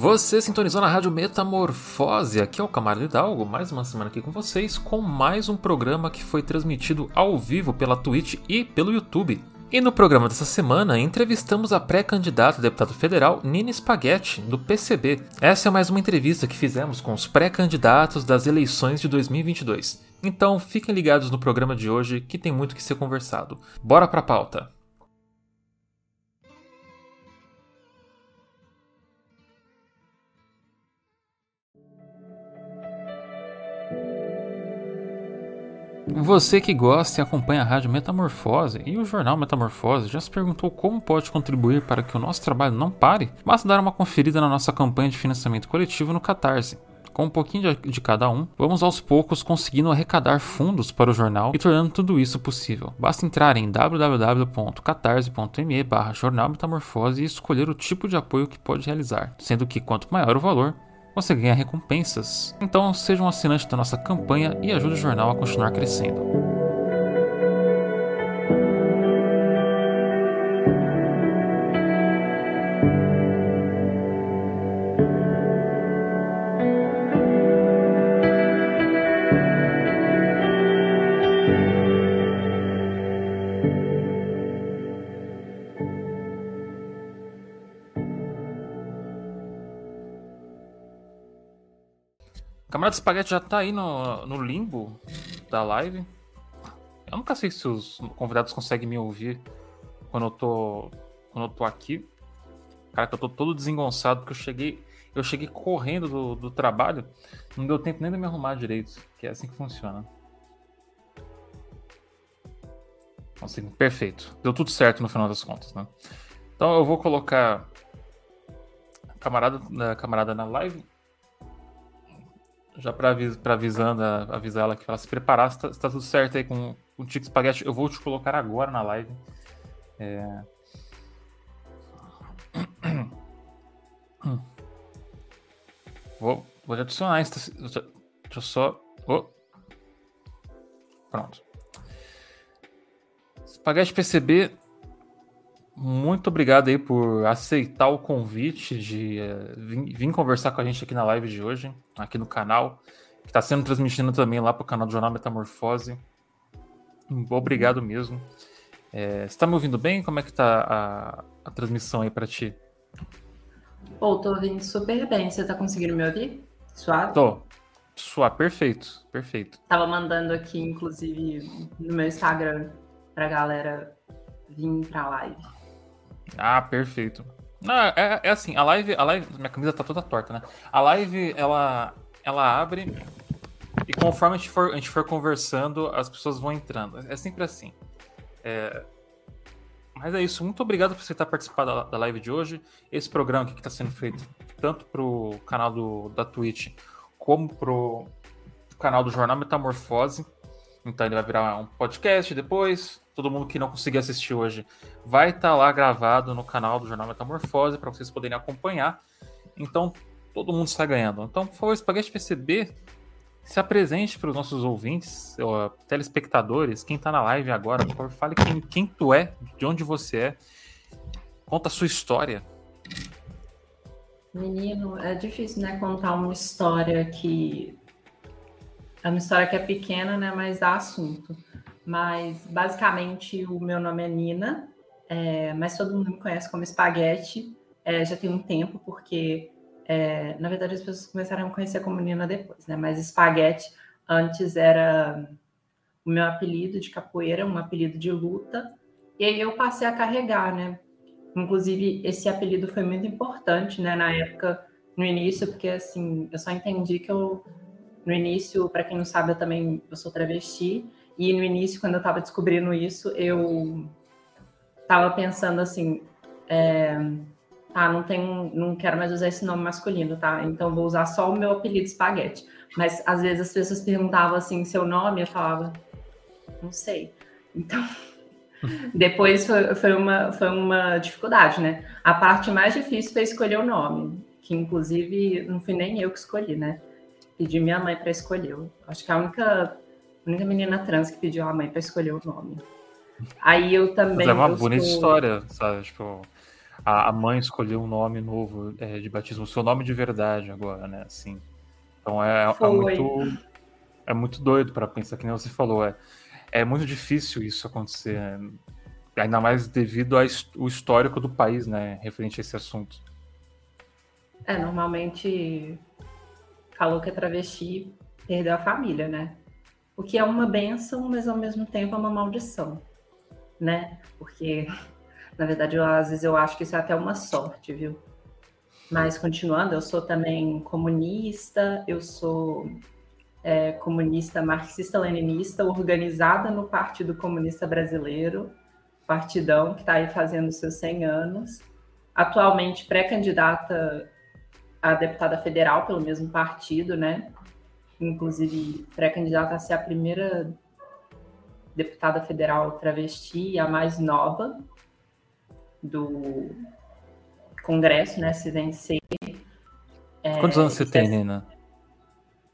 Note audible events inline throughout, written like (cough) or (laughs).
Você sintonizou na Rádio Metamorfose, aqui é o Camargo Hidalgo, mais uma semana aqui com vocês, com mais um programa que foi transmitido ao vivo pela Twitch e pelo YouTube. E no programa dessa semana, entrevistamos a pré-candidata a deputado federal Nina Spaghetti, do PCB. Essa é mais uma entrevista que fizemos com os pré-candidatos das eleições de 2022. Então fiquem ligados no programa de hoje que tem muito que ser conversado. Bora pra pauta! Você que gosta e acompanha a Rádio Metamorfose e o jornal Metamorfose já se perguntou como pode contribuir para que o nosso trabalho não pare? Basta dar uma conferida na nossa campanha de financiamento coletivo no Catarse. Com um pouquinho de, cada um, vamos aos poucos conseguindo arrecadar fundos para o jornal e tornando tudo isso possível. Basta entrar em www.catarse.me barra jornal metamorfose e escolher o tipo de apoio que pode realizar, sendo que quanto maior o valor, você ganha recompensas. Então seja um assinante da nossa campanha e ajude o jornal a continuar crescendo. Camarada Espaguete já tá aí no, no limbo da live. Eu nunca sei se os convidados conseguem me ouvir quando eu tô, quando eu tô aqui. Cara, que eu tô todo desengonçado, porque eu cheguei, eu cheguei correndo do, do trabalho, não deu tempo nem de me arrumar direito, que é assim que funciona. Assim, perfeito. Deu tudo certo no final das contas, né? Então eu vou colocar camarada, camarada na live já para avis, avisando, avisar ela que ela se preparar, se tá, se tá, tudo certo aí com o Tico Spaghetti, eu vou te colocar agora na live. É... (clears throat) Vou, vou te adicionar isso. Deixa eu só. Oh. Pronto. Spaghetti PCB muito obrigado aí por aceitar o convite de uh, vir, vir, conversar com a gente aqui na live de hoje, aqui no canal, que está sendo transmitido também lá para o canal do Jornal Metamorfose. Obrigado mesmo. É, você está me ouvindo bem? Como é que tá a, a transmissão aí para ti? Pô, tô ouvindo super bem. Você está conseguindo me ouvir? Suave? Tô. Suave, perfeito, perfeito. Tava mandando aqui, inclusive, no meu Instagram pra galera vir pra live. Ah, perfeito. Não, é, é assim, a live, a live. Minha camisa tá toda torta, né? A live, ela, ela abre e conforme a gente, for, a gente for conversando, as pessoas vão entrando. É sempre assim. É... Mas é isso. Muito obrigado por você estar participando da, da live de hoje. Esse programa aqui que está sendo feito tanto pro canal do, da Twitch como pro canal do Jornal Metamorfose. Então ele vai virar um podcast depois. Todo mundo que não conseguiu assistir hoje vai estar tá lá gravado no canal do Jornal Metamorfose para vocês poderem acompanhar. Então todo mundo está ganhando. Então, por favor, Espaguete PCB, se apresente para os nossos ouvintes, telespectadores, quem está na live agora, por favor, fale quem, quem tu é, de onde você é, conta a sua história. Menino, é difícil, né, contar uma história que é uma história que é pequena, né, mas dá assunto. Mas basicamente o meu nome é Nina, é, mas todo mundo me conhece como Espaguete. É, já tem um tempo, porque é, na verdade as pessoas começaram a me conhecer como Nina depois, né? Mas Espaguete antes era o meu apelido de capoeira, um apelido de luta. E aí eu passei a carregar, né? Inclusive, esse apelido foi muito importante, né, na época, no início, porque assim, eu só entendi que eu no início, para quem não sabe, eu também eu sou travesti. E no início, quando eu estava descobrindo isso, eu estava pensando assim, é, ah, não tenho, não quero mais usar esse nome masculino, tá? Então vou usar só o meu apelido espaguete. Mas às vezes as pessoas perguntavam assim seu nome, eu falava, Não sei. Então, (laughs) depois foi, foi, uma, foi uma dificuldade, né? A parte mais difícil foi escolher o nome, que inclusive não fui nem eu que escolhi, né? Pedi minha mãe para escolher. Acho que a única, a única menina trans que pediu a mãe para escolher o nome. Aí eu também. Mas é uma bonita sou... história, sabe? Tipo, a, mãe escolheu um nome novo é, de batismo, o seu nome de verdade agora, né? Assim. Então é, é muito. É muito doido para pensar, que nem você falou. É, é muito difícil isso acontecer. Né? Ainda mais devido ao histórico do país, né? Referente a esse assunto. É, normalmente falou que é travesti perdeu a família, né? O que é uma benção, mas ao mesmo tempo é uma maldição, né? Porque, na verdade, eu, às vezes eu acho que isso é até uma sorte, viu? Mas continuando, eu sou também comunista, eu sou é, comunista marxista-leninista, organizada no Partido Comunista Brasileiro, partidão que está aí fazendo seus 100 anos, atualmente pré-candidata a deputada federal pelo mesmo partido, né? Inclusive pré-candidata a ser a primeira deputada federal travesti, a mais nova do Congresso, né? Se vencer. É, Quantos anos você tem, Nina?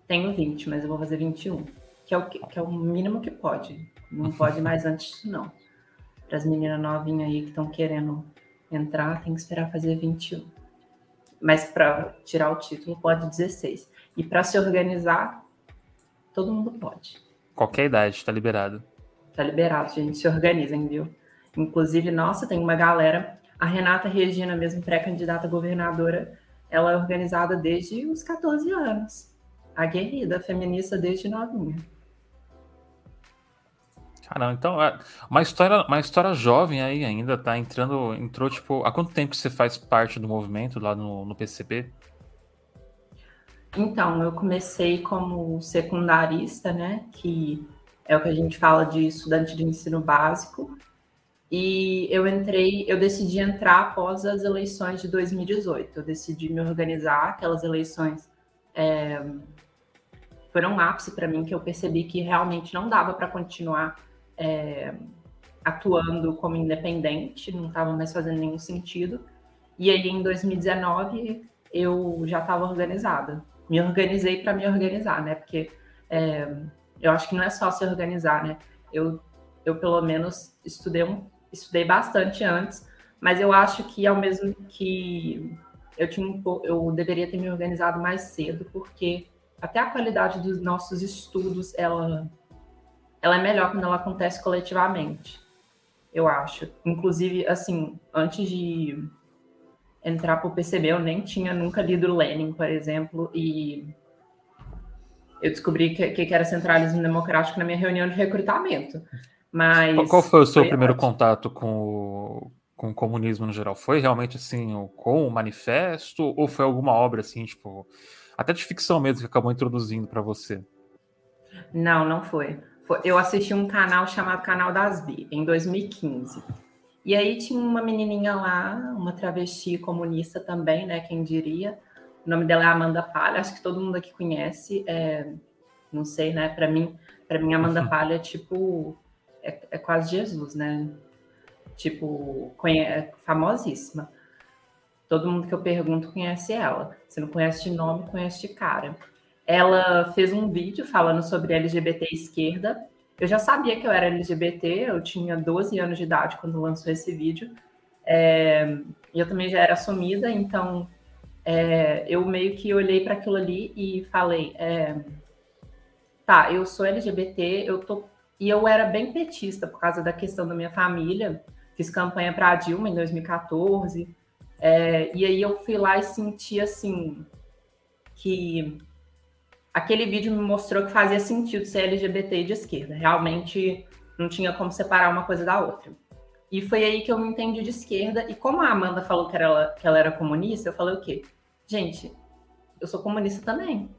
Tenho 20, mas eu vou fazer 21. Que é o, que, que é o mínimo que pode. Não pode mais (laughs) antes disso, não. Para as meninas novinhas aí que estão querendo entrar, tem que esperar fazer 21. Mas para tirar o título pode 16. E para se organizar, todo mundo pode. Qualquer idade, está liberado. Está liberado, gente. Se organizem, viu? Inclusive, nossa, tem uma galera. A Renata Regina, mesmo pré-candidata governadora, ela é organizada desde os 14 anos. Aguerrida, feminista desde novinha. Caramba, então é uma história, uma história jovem aí ainda, tá entrando, entrou tipo, há quanto tempo você faz parte do movimento lá no, no PCB? Então, eu comecei como secundarista, né, que é o que a gente fala de estudante de ensino básico, e eu entrei, eu decidi entrar após as eleições de 2018. Eu decidi me organizar, aquelas eleições é, foram um ápice para mim, que eu percebi que realmente não dava para continuar é, atuando como independente, não estava mais fazendo nenhum sentido. E aí, em 2019, eu já estava organizada. Me organizei para me organizar, né? Porque é, eu acho que não é só se organizar, né? Eu, eu pelo menos, estudei, um, estudei bastante antes, mas eu acho que, ao mesmo que eu, tinha um, eu deveria ter me organizado mais cedo, porque até a qualidade dos nossos estudos, ela ela é melhor quando ela acontece coletivamente, eu acho. Inclusive, assim, antes de entrar para o PCB, eu nem tinha nunca lido Lenin, por exemplo, e eu descobri que, que era centralismo democrático na minha reunião de recrutamento. Mas qual foi o seu foi primeiro ótimo. contato com o, com o comunismo no geral? Foi realmente assim, com o manifesto ou foi alguma obra assim, tipo, até de ficção mesmo que acabou introduzindo para você? Não, não foi eu assisti um canal chamado Canal das Bi, em 2015. E aí tinha uma menininha lá, uma travesti comunista também, né? Quem diria. O nome dela é Amanda Palha, acho que todo mundo aqui conhece. É, não sei, né? Para mim, para mim Amanda uhum. Palha é tipo é, é, quase Jesus, né? Tipo, conhe, é famosíssima. Todo mundo que eu pergunto conhece ela. Se não conhece de nome, conhece de cara ela fez um vídeo falando sobre LGBT esquerda. Eu já sabia que eu era LGBT, eu tinha 12 anos de idade quando lançou esse vídeo. É, eu também já era assumida, então é, eu meio que olhei para aquilo ali e falei: é, tá, eu sou LGBT, eu tô. E eu era bem petista por causa da questão da minha família. Fiz campanha para a Dilma em 2014. É, e aí eu fui lá e senti assim que aquele vídeo me mostrou que fazia sentido ser LGBT de esquerda. Realmente não tinha como separar uma coisa da outra. E foi aí que eu me entendi de esquerda. E como a Amanda falou que, era, que ela era comunista, eu falei o quê? Gente, eu sou comunista também.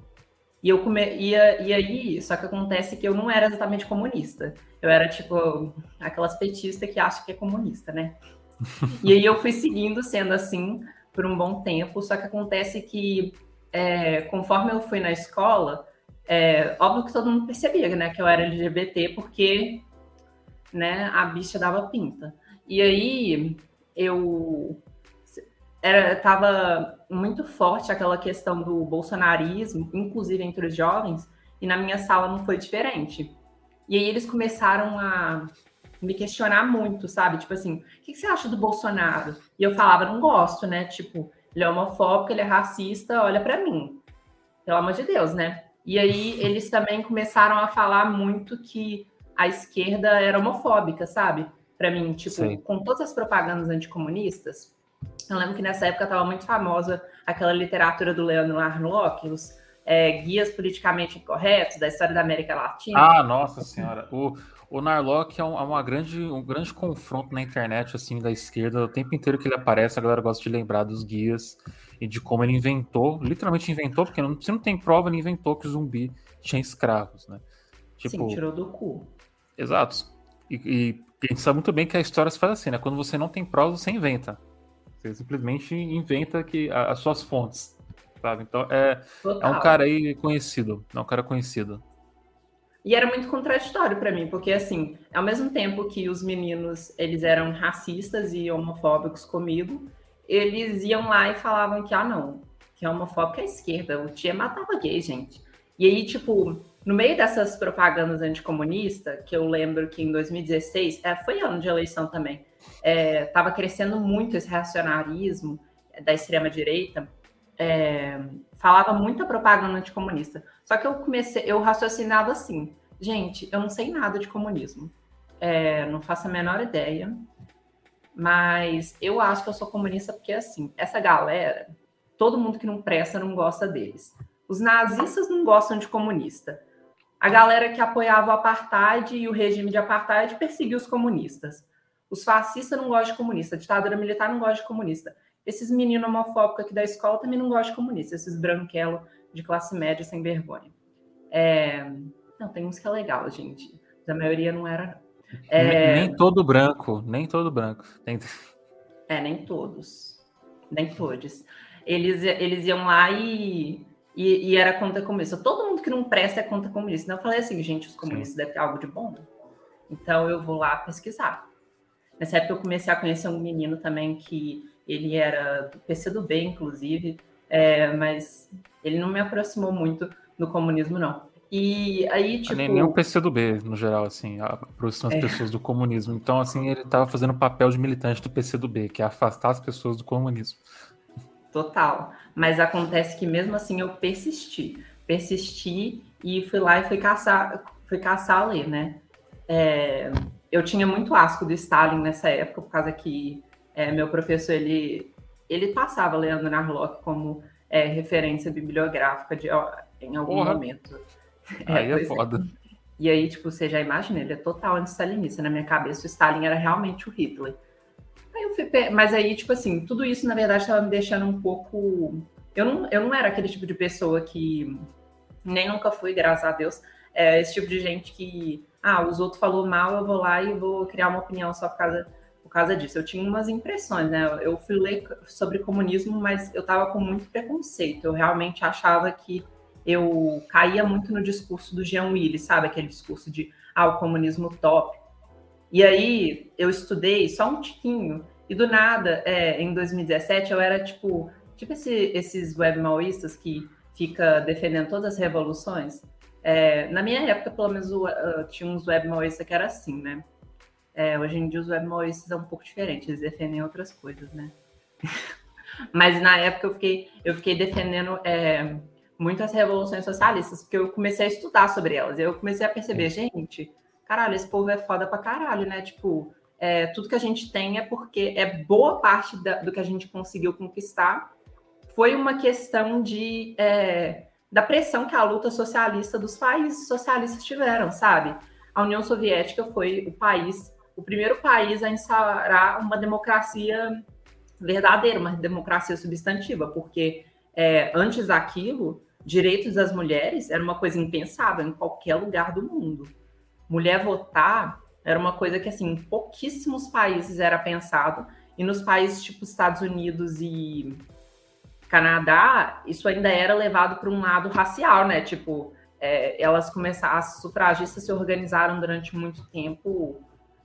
E eu come... ia, e aí, só que acontece que eu não era exatamente comunista. Eu era tipo aquelas petistas que acham que é comunista, né? (laughs) e aí eu fui seguindo sendo assim por um bom tempo, só que acontece que é, conforme eu fui na escola, é, óbvio que todo mundo percebia né, que eu era LGBT, porque né, a bicha dava pinta. E aí eu era tava muito forte aquela questão do bolsonarismo, inclusive entre os jovens, e na minha sala não foi diferente. E aí eles começaram a me questionar muito, sabe? Tipo assim, o que você acha do Bolsonaro? E eu falava, não gosto, né? Tipo, ele é homofóbico, ele é racista, olha para mim. Pelo amor de Deus, né? E aí (laughs) eles também começaram a falar muito que a esquerda era homofóbica, sabe? Para mim, tipo, Sim. com todas as propagandas anticomunistas. Eu lembro que nessa época estava muito famosa aquela literatura do Leandro Arnold, os é, guias politicamente incorretos da história da América Latina. Ah, nossa senhora. O, o Narlock é, um, é, uma grande, um grande confronto na internet, assim, da esquerda. O tempo inteiro que ele aparece, a galera gosta de lembrar dos guias e de como ele inventou, literalmente inventou, porque não, se não tem prova, ele inventou que o zumbi tinha escravos, né? Tipo, Sim, tirou do cu. Exato. E, e, a gente sabe muito bem que a história se faz assim, né? Quando você não tem prova, você inventa. Você simplesmente inventa que, as suas fontes sabe? Então é, é um cara aí conhecido, é um cara conhecido. E era muito contraditório para mim, porque assim, ao mesmo tempo que os meninos eles eram racistas e homofóbicos comigo, eles iam lá e falavam que ah não, que é homofóbico é esquerda, o tia matava gay, gente. E aí, tipo, no meio dessas propagandas anticomunistas, que eu lembro que em 2016, é, foi ano de eleição também, estava é, crescendo muito esse reacionarismo da extrema direita, é, falava muita propaganda anticomunista. Só que eu comecei, eu raciocinava assim, gente, eu não sei nada de comunismo. É, não faço a menor ideia. Mas eu acho que eu sou comunista porque, assim, essa galera, todo mundo que não presta não gosta deles. Os nazistas não gostam de comunista. A galera que apoiava o apartheid e o regime de apartheid perseguiu os comunistas. Os fascistas não gostam de comunista. A ditadura militar não gosta de comunista. Esses meninos homofóbicos aqui da escola também não gostam de comunista, esses branquelos de classe média sem vergonha. É... Não, tem uns que é legal, gente. Mas a maioria não era. É... Nem, todo branco, nem todo branco. Tem... É, nem todos. Nem todos. Eles, eles iam lá e, e, e, era contra comunista. Todo mundo que não presta é contra comunista. Então eu falei assim, gente, os comunistas Sim. devem ter algo de bom. Então eu vou lá pesquisar. Nessa época eu comecei a conhecer um menino também que ele era do PCdoB, inclusive, é, mas ele não me aproximou muito do comunismo, não. E aí, tipo. Nem, nem o PCdoB, no geral, assim, aproxima as é. pessoas do comunismo. Então, assim, ele estava fazendo o papel de militante do PCdoB, que é afastar as pessoas do comunismo. Total. Mas acontece que mesmo assim eu persisti. Persisti e fui lá e fui caçar, fui caçar a ler, né? É, eu tinha muito asco do Stalin nessa época, por causa que é, meu professor, ele, ele passava Leandro Narlock como é, referência bibliográfica de, ó, em algum Porra. momento. Aí (laughs) é, é foda. E aí, tipo, você já imagina, ele é total anti-stalinista. Na minha cabeça, o Stalin era realmente o Hitler. Aí eu fui, mas aí, tipo assim, tudo isso, na verdade, estava me deixando um pouco... Eu não, eu não era aquele tipo de pessoa que... Nem nunca fui, graças a Deus. É esse tipo de gente que... Ah, os outros falou mal, eu vou lá e vou criar uma opinião só por causa causa disso. Eu tinha umas impressões, né? Eu fui ler sobre comunismo, mas eu estava com muito preconceito. Eu realmente achava que eu caía muito no discurso do Jean Willis, sabe? Aquele discurso de, ah, o comunismo top. E aí eu estudei só um tiquinho, e do nada, é, em 2017, eu era tipo, tipo esse, esses web maoístas que fica defendendo todas as revoluções. É, na minha época, pelo menos, uh, tinha uns web maoístas que era assim, né? É, hoje em dia os webmoistas são um pouco diferentes, eles defendem outras coisas, né? (laughs) Mas na época eu fiquei, eu fiquei defendendo é, muitas revoluções socialistas, porque eu comecei a estudar sobre elas. Eu comecei a perceber, gente, caralho, esse povo é foda pra caralho, né? Tipo, é, tudo que a gente tem é porque é boa parte da, do que a gente conseguiu conquistar foi uma questão de é, da pressão que a luta socialista dos países socialistas tiveram, sabe? A União Soviética foi o país o primeiro país a instaurar uma democracia verdadeira, uma democracia substantiva, porque é, antes daquilo, direitos das mulheres era uma coisa impensável em qualquer lugar do mundo. Mulher votar era uma coisa que, assim, em pouquíssimos países era pensado, e nos países tipo Estados Unidos e Canadá, isso ainda era levado para um lado racial, né? Tipo, é, elas começaram, as sufragistas se organizaram durante muito tempo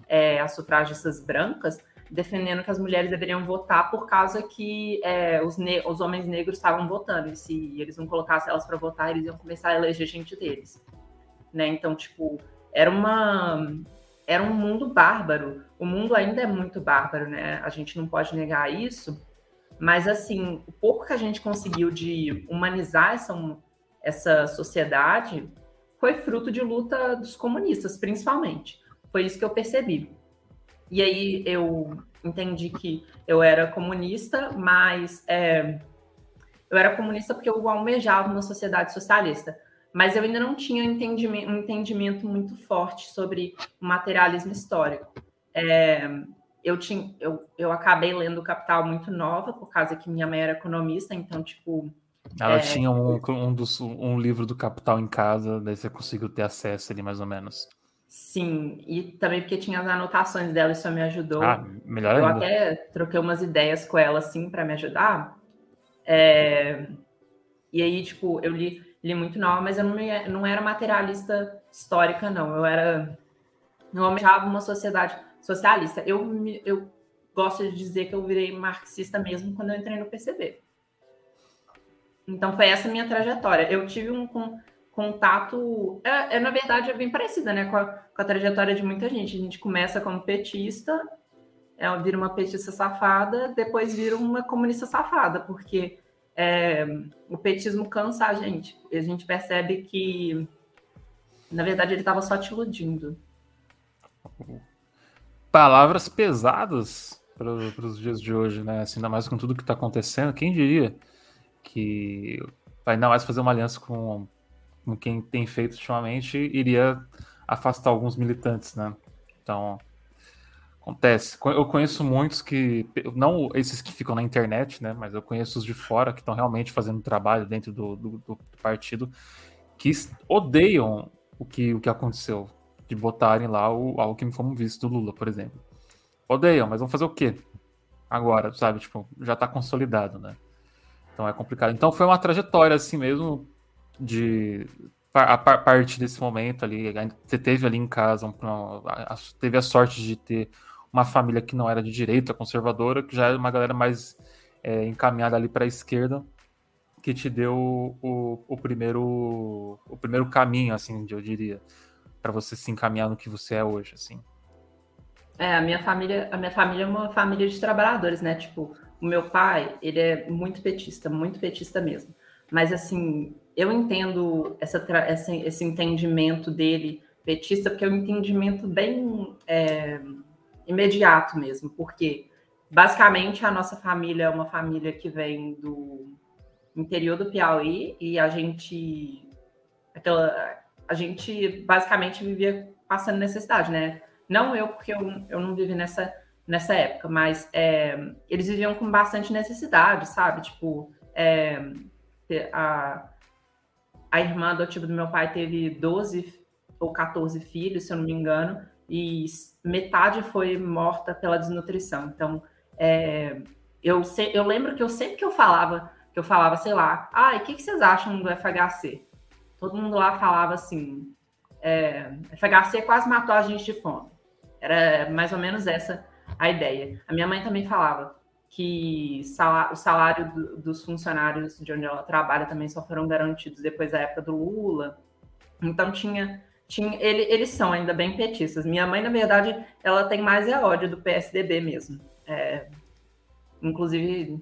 é, as sufragistas brancas, defendendo que as mulheres deveriam votar por causa que é, os, os, homens negros estavam votando. E se eles não colocassem elas para votar, eles iam começar a eleger gente deles. Né? Então, tipo, era uma era um mundo bárbaro. O mundo ainda é muito bárbaro, né? A gente não pode negar isso. Mas, assim, o pouco que a gente conseguiu de humanizar essa, essa sociedade foi fruto de luta dos comunistas, principalmente. Foi isso que eu percebi. E aí eu entendi que eu era comunista, mas é, eu era comunista porque eu almejava uma sociedade socialista. Mas eu ainda não tinha entendimento, um entendimento muito forte sobre o materialismo histórico. É, eu, tinha, eu, eu acabei lendo Capital muito nova, por causa que minha mãe era economista, então, tipo. Ela é, tinha um, um, dos, um livro do Capital em casa, daí você conseguiu ter acesso ali, mais ou menos. Sim, e também porque tinha as anotações dela, isso me ajudou. Ah, melhor Eu ainda. até troquei umas ideias com ela, assim, para me ajudar. É... E aí, tipo, eu li, li muito nova, mas eu não, me, não era materialista histórica, não. Eu era. Eu almejava uma sociedade socialista. Eu, eu gosto de dizer que eu virei marxista mesmo quando eu entrei no PCB. Então, foi essa minha trajetória. Eu tive um contato. É, é, na verdade, é bem parecida né, com a, com, a, trajetória de muita gente. A gente começa como petista, é, vira uma petista safada, depois vira uma comunista safada, porque é, o petismo cansa a gente. E a gente percebe que, na verdade, ele estava só te iludindo. Palavras pesadas para os dias de hoje, né? Assim, ainda mais com tudo que está acontecendo. Quem diria que ainda mais fazer uma aliança com com quem tem feito ultimamente, iria afastar alguns militantes, né? Então, acontece. Eu conheço muitos que, não esses que ficam na internet, né? Mas eu conheço os de fora que estão realmente fazendo trabalho dentro do, do, do, partido, que odeiam o que, o que aconteceu, de botarem lá o, que como visto do Lula, por exemplo. Odeiam, mas vão fazer o quê? Agora, sabe? Tipo, já tá consolidado, né? Então é complicado. Então foi uma trajetória assim mesmo, de a parte desse momento ali, você teve ali em casa, um, teve a sorte de ter uma família que não era de direita, conservadora, que já era uma galera mais é, encaminhada ali para a esquerda, que te deu o, o, primeiro o primeiro caminho, assim, eu diria, para você se encaminhar no que você é hoje, assim. É, a minha família, a minha família é uma família de trabalhadores, né? Tipo, o meu pai, ele é muito petista, muito petista mesmo. Mas assim, eu entendo essa, essa, esse entendimento dele petista, porque é um entendimento bem é, imediato mesmo, porque basicamente a nossa família é uma família que vem do interior do Piauí e a gente aquela a gente basicamente vivia passando necessidade, né? Não eu, porque eu, eu não vivi nessa, nessa época, mas é, eles viviam com bastante necessidade, sabe? Tipo, é, a, a irmã adotiva do meu pai teve 12 ou 14 filhos, se eu não me engano, e metade foi morta pela desnutrição. Então, é, eu, se, eu lembro que eu sempre que eu falava, que eu falava, sei lá, ah, o que, que vocês acham do FHC? Todo mundo lá falava assim, é, FHC quase matou a gente de fome. Era mais ou menos essa a ideia. A minha mãe também falava, que o salário do, dos funcionários de onde ela trabalha também só foram garantidos depois da época do Lula. Então tinha, tinha ele, eles são ainda bem petistas. Minha mãe, na verdade, ela tem mais é ódio do PSDB mesmo. É, inclusive,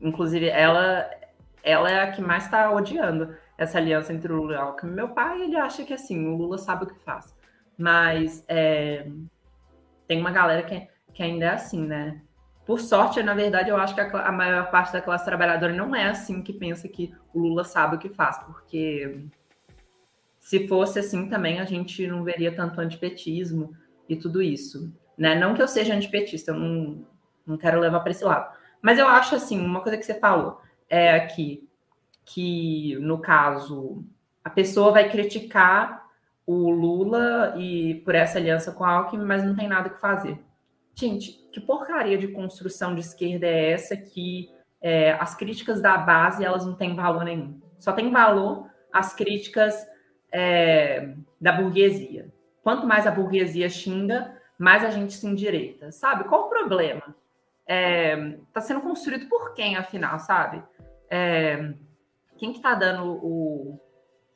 inclusive ela, ela é a que mais está odiando essa aliança entre o Lula e o Alckmin. Meu pai, ele acha que assim, o Lula sabe o que faz. Mas é, tem uma galera que, que ainda é assim, né? Por sorte, na verdade, eu acho que a, a, maior parte da classe trabalhadora não é assim que pensa que o Lula sabe o que faz, porque se fosse assim também a gente não veria tanto antipetismo e tudo isso. Né? Não que eu seja antipetista, eu não, não quero levar para esse lado. Mas eu acho assim, uma coisa que você falou é aqui que, no caso, a pessoa vai criticar o Lula e por essa aliança com a Alckmin, mas não tem nada que fazer. Gente, que porcaria de construção de esquerda é essa que é, as críticas da base elas não têm valor nenhum? Só tem valor as críticas é, da burguesia. quanto mais a burguesia xinga, mais a gente se endireita, sabe? Qual o problema? Está é, tá sendo construído por quem, afinal, sabe? É, quem que está dando o,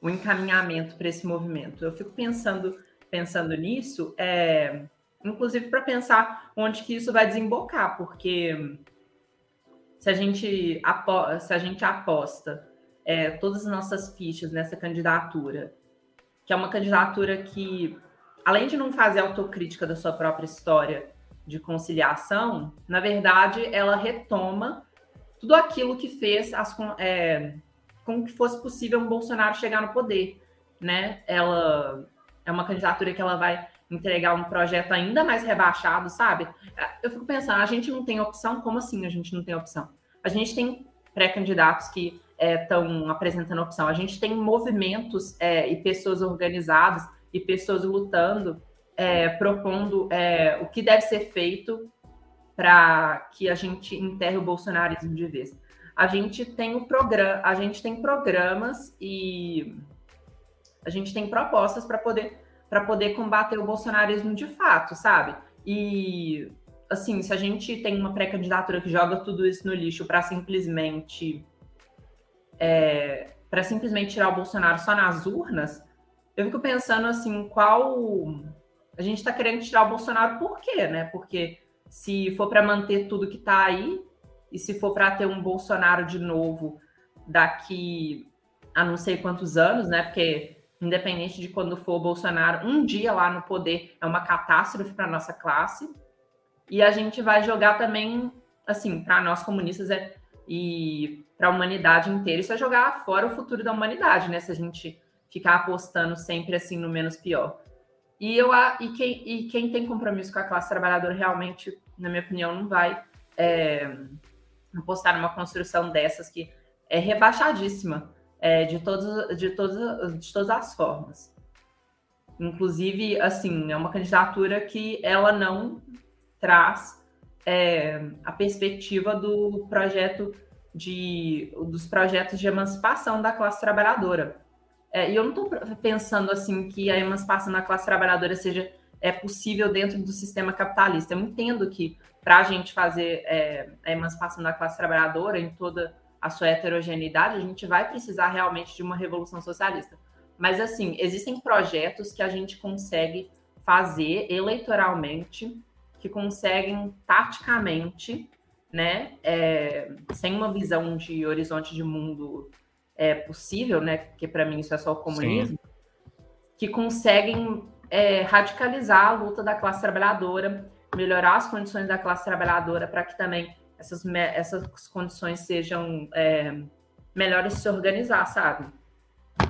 o encaminhamento para esse movimento? Eu fico pensando, pensando nisso, é, inclusive para pensar onde que isso vai desembocar, porque se a gente, apo se a gente aposta é, todas as nossas fichas nessa candidatura, que é uma candidatura que além de não fazer autocrítica da sua própria história de conciliação, na verdade, ela retoma tudo aquilo que fez as, é, com que fosse possível um Bolsonaro chegar no poder, né? Ela é uma candidatura que ela vai entregar um projeto ainda mais rebaixado, sabe? Eu fico pensando, a gente não tem opção? Como assim a gente não tem opção? A gente tem pré-candidatos que estão é, apresentando opção, a gente tem movimentos é, e pessoas organizadas e pessoas lutando, é, propondo é, o que deve ser feito para que a gente enterre o bolsonarismo de vez. A gente tem o programa, a gente tem programas e a gente tem propostas para poder para poder combater o bolsonarismo de fato, sabe? E assim, se a gente tem uma pré-candidatura que joga tudo isso no lixo para simplesmente é, para simplesmente tirar o Bolsonaro só nas urnas, eu fico pensando assim, qual. A gente está querendo tirar o Bolsonaro por quê, né? Porque se for para manter tudo que está aí, e se for para ter um Bolsonaro de novo daqui a não sei quantos anos, né? Porque independente de quando for o Bolsonaro, um dia lá no poder é uma catástrofe para nossa classe. E a gente vai jogar também, assim, para nós comunistas é, e para a humanidade inteira, isso é jogar fora o futuro da humanidade, né? Se a gente ficar apostando sempre assim no menos pior. E eu e quem, e quem tem compromisso com a classe trabalhadora realmente, na minha opinião, não vai é, apostar numa construção dessas que é rebaixadíssima é, de, todos, de, todas, de todas as formas. Inclusive, assim, é uma candidatura que ela não traz é, a perspectiva do projeto de dos projetos de emancipação da classe trabalhadora. É, e eu não estou pensando assim que a emancipação da classe trabalhadora seja é possível dentro do sistema capitalista. Eu entendo que para a gente fazer é, a emancipação da classe trabalhadora em toda a sua heterogeneidade, a gente vai precisar realmente de uma revolução socialista. Mas assim, existem projetos que a gente consegue fazer eleitoralmente, que conseguem taticamente, né, é, sem uma visão de horizonte de mundo é, possível, né? Porque para mim isso é só o comunismo, Sim. que conseguem é, radicalizar a luta da classe trabalhadora, melhorar as condições da classe trabalhadora para que também essas, essas condições sejam é, melhores se organizar, sabe?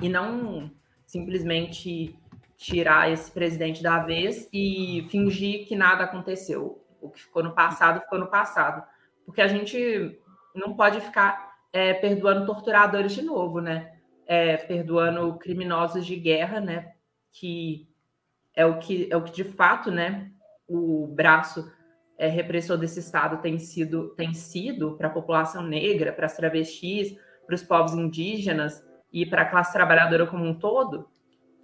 E não simplesmente tirar esse presidente da vez e fingir que nada aconteceu. O que ficou no passado, ficou no passado. Porque a gente não pode ficar é, perdoando torturadores de novo, né? É, perdoando criminosos de guerra, né? Que é o que é o que de fato, né? O braço é, repressor desse estado tem sido tem sido para a população negra, para as travestis, para os povos indígenas e para a classe trabalhadora como um todo.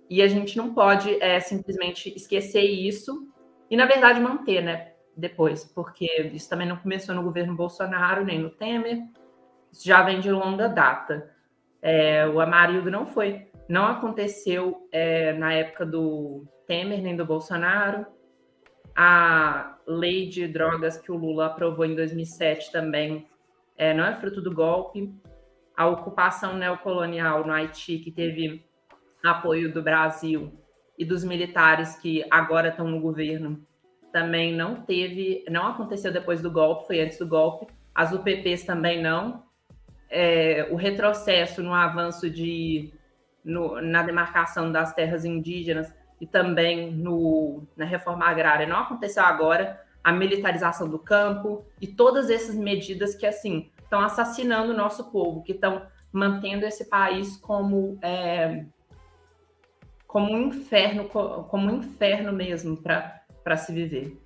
E a gente não pode é, simplesmente esquecer isso e, na verdade, manter, né? Depois, porque isso também não começou no governo Bolsonaro nem no Temer, isso já vem de longa data. É, o Amarildo não foi, não aconteceu é, na época do Temer nem do Bolsonaro. A lei de drogas que o Lula aprovou em 2007 também é, não é fruto do golpe. A ocupação neocolonial no Haiti, que teve apoio do Brasil e dos militares que agora estão no governo, também não teve, não aconteceu depois do golpe, foi antes do golpe. As UPPs também não é, o retrocesso no avanço de, no, na demarcação das terras indígenas e também no, na reforma agrária não aconteceu agora, a militarização do campo e todas essas medidas que assim estão assassinando o nosso povo, que estão mantendo esse país como é, como um inferno, como um inferno mesmo para se viver.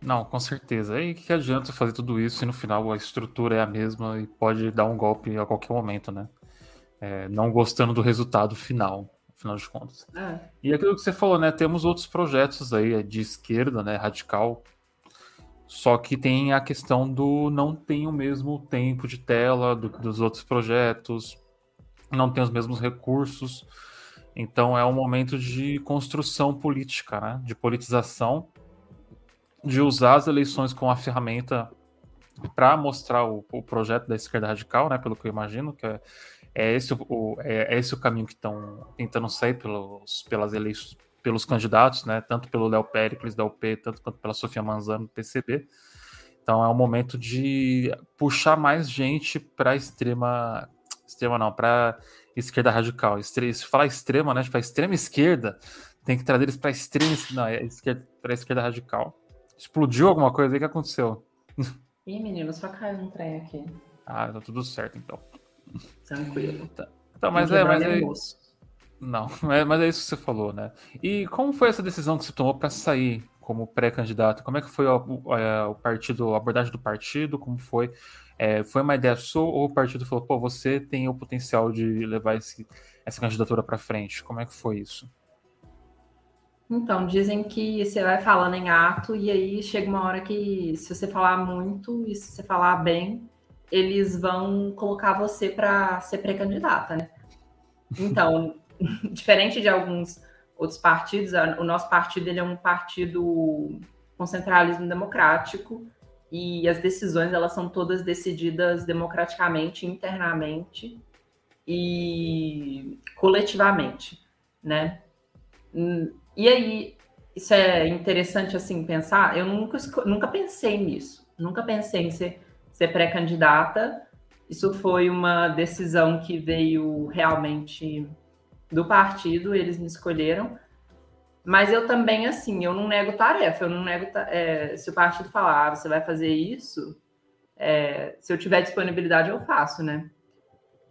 Não, com certeza. E que adianta fazer tudo isso se no final a estrutura é a mesma e pode dar um golpe a qualquer momento, né? É, não gostando do resultado final. Afinal de contas. É. E aquilo que você falou, né? Temos outros projetos aí de esquerda, né? Radical. Só que tem a questão do não tem o mesmo tempo de tela do, dos outros projetos, não tem os mesmos recursos. Então é um momento de construção política, né? De politização, de usar as eleições como a ferramenta para mostrar o, o, projeto da esquerda radical, né? Pelo que eu imagino, que é, é esse o, é, é esse o caminho que estão tentando sair pelos, pelas eleições, pelos candidatos, né? Tanto pelo Léo Péricles da UP, tanto quanto pela Sofia Manzano do PCB. Então é um momento de puxar mais gente para a extrema, extrema não, para esquerda radical. Estre, se falar extrema, né? Tipo, a extrema esquerda, tem que trazer eles para extrema, não, é esquerda, para esquerda radical. Explodiu alguma coisa aí que aconteceu? Ih, menino, só caiu um trem aqui. Ah, tá tudo certo então. Tranquilo. Tá, tá mas é, mas é. Não, (laughs) mas é isso que você falou, né? E como foi essa decisão que você tomou para sair como pré-candidato? Como é que foi o, o, o, partido, a abordagem do partido? Como foi? É, foi uma ideia sua ou o partido falou, pô, você tem o potencial de levar esse, essa candidatura para frente? Como é que foi isso? Então, dizem que você vai falando em ato e aí chega uma hora que se você falar muito e se você falar bem, eles vão colocar você para ser pré-candidata, né? Então, (laughs) diferente de alguns outros partidos, o nosso partido ele é um partido com centralismo democrático e as decisões elas são todas decididas democraticamente, internamente e coletivamente, né? E aí, isso é interessante assim pensar. Eu nunca, nunca pensei nisso, nunca pensei em ser, ser pré-candidata. Isso foi uma decisão que veio realmente do partido, eles me escolheram. Mas eu também, assim, eu não nego tarefa, eu não nego. É, se o partido falar, ah, você vai fazer isso, é, se eu tiver disponibilidade, eu faço, né?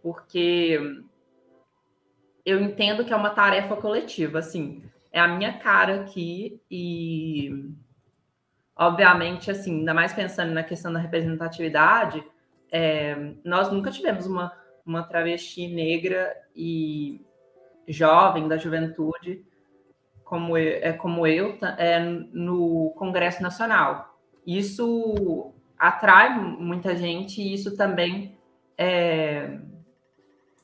Porque eu entendo que é uma tarefa coletiva, assim é a minha cara aqui e obviamente assim ainda mais pensando na questão da representatividade é, nós nunca tivemos uma, uma travesti negra e jovem da juventude como eu, é como eu é, no Congresso Nacional. Isso atrai muita gente e isso também é,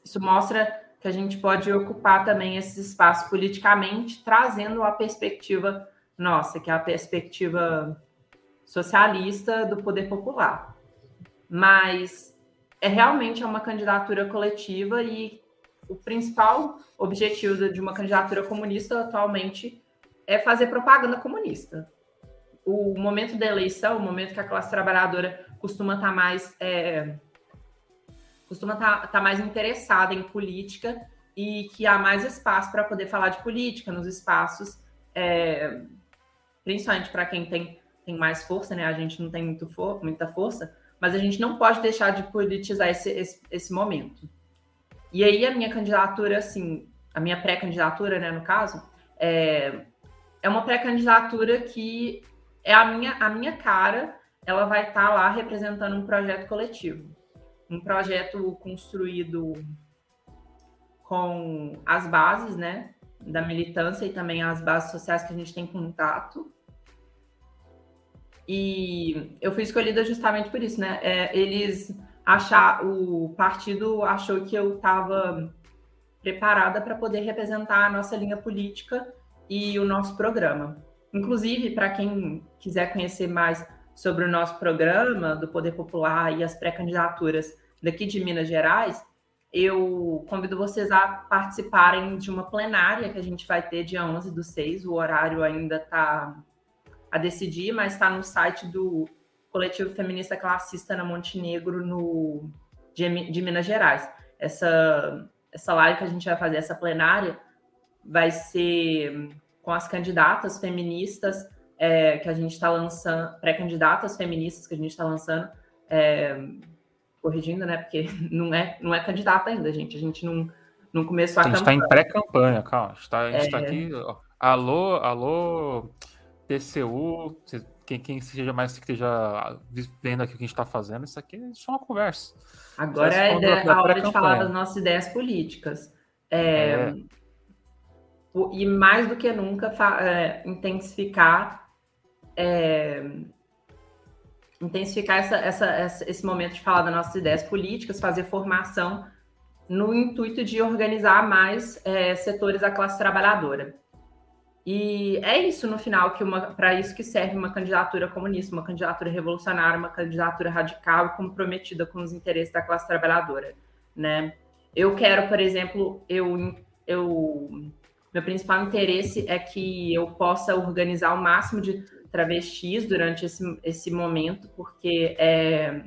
isso mostra que a gente pode ocupar também esses espaços politicamente, trazendo a perspectiva nossa, que é a perspectiva socialista do poder popular. Mas é realmente uma candidatura coletiva e o principal objetivo de uma candidatura comunista atualmente é fazer propaganda comunista. O momento da eleição, o momento que a classe trabalhadora costuma estar mais é, costuma estar tá, tá mais interessada em política e que há mais espaço para poder falar de política nos espaços, é, principalmente para quem tem, tem mais força, né? A gente não tem muito for, muita força, mas a gente não pode deixar de politizar esse, esse, esse momento. E aí a minha candidatura, assim, a minha pré-candidatura, né, no caso, é, é uma pré-candidatura que é a minha, a minha cara, ela vai estar tá lá representando um projeto coletivo um projeto construído com as bases, né, da militância e também as bases sociais que a gente tem contato. E eu fui escolhida justamente por isso, né? É, eles achar o partido achou que eu estava preparada para poder representar a nossa linha política e o nosso programa. Inclusive, para quem quiser conhecer mais sobre o nosso programa do Poder Popular e as pré-candidaturas daqui de Minas Gerais, eu convido vocês a participarem de uma plenária que a gente vai ter dia 11 do 6. O horário ainda está a decidir, mas está no site do Coletivo Feminista Classista na Montenegro, no, de, de Minas Gerais. Essa, essa live que a gente vai fazer, essa plenária, vai ser com as candidatas feministas é, que a gente está lançando, pré-candidatas feministas que a gente está lançando, é, corrigindo, né? Porque (laughs) não é, não é candidata ainda, gente. A gente não, não começou a. A gente está em pré-campanha, calma. A gente está é... tá aqui. Alô, alô, TCU, quem, quem seja mais que esteja vendo aqui o que a gente está fazendo, isso aqui é só uma conversa. Agora é a, a hora de falar das nossas ideias políticas. É, é... e mais do que nunca é, intensificar é, intensificar essa, essa, essa, esse momento de falar das nossas ideias políticas, fazer formação no intuito de organizar mais é, setores da classe trabalhadora. E é isso no final que para isso que serve uma candidatura comunista, uma candidatura revolucionária, uma candidatura radical comprometida com os interesses da classe trabalhadora, né? Eu quero, por exemplo, eu, eu meu principal interesse é que eu possa organizar o máximo de travestis durante esse, esse momento, porque é,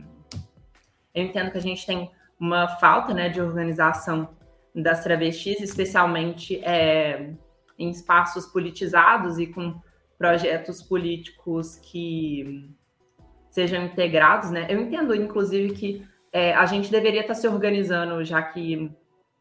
eu entendo que a gente tem uma falta né, de organização das travestis, especialmente é, em espaços politizados e com projetos políticos que sejam integrados, né? Eu entendo, inclusive, que é, a gente deveria estar se organizando, já que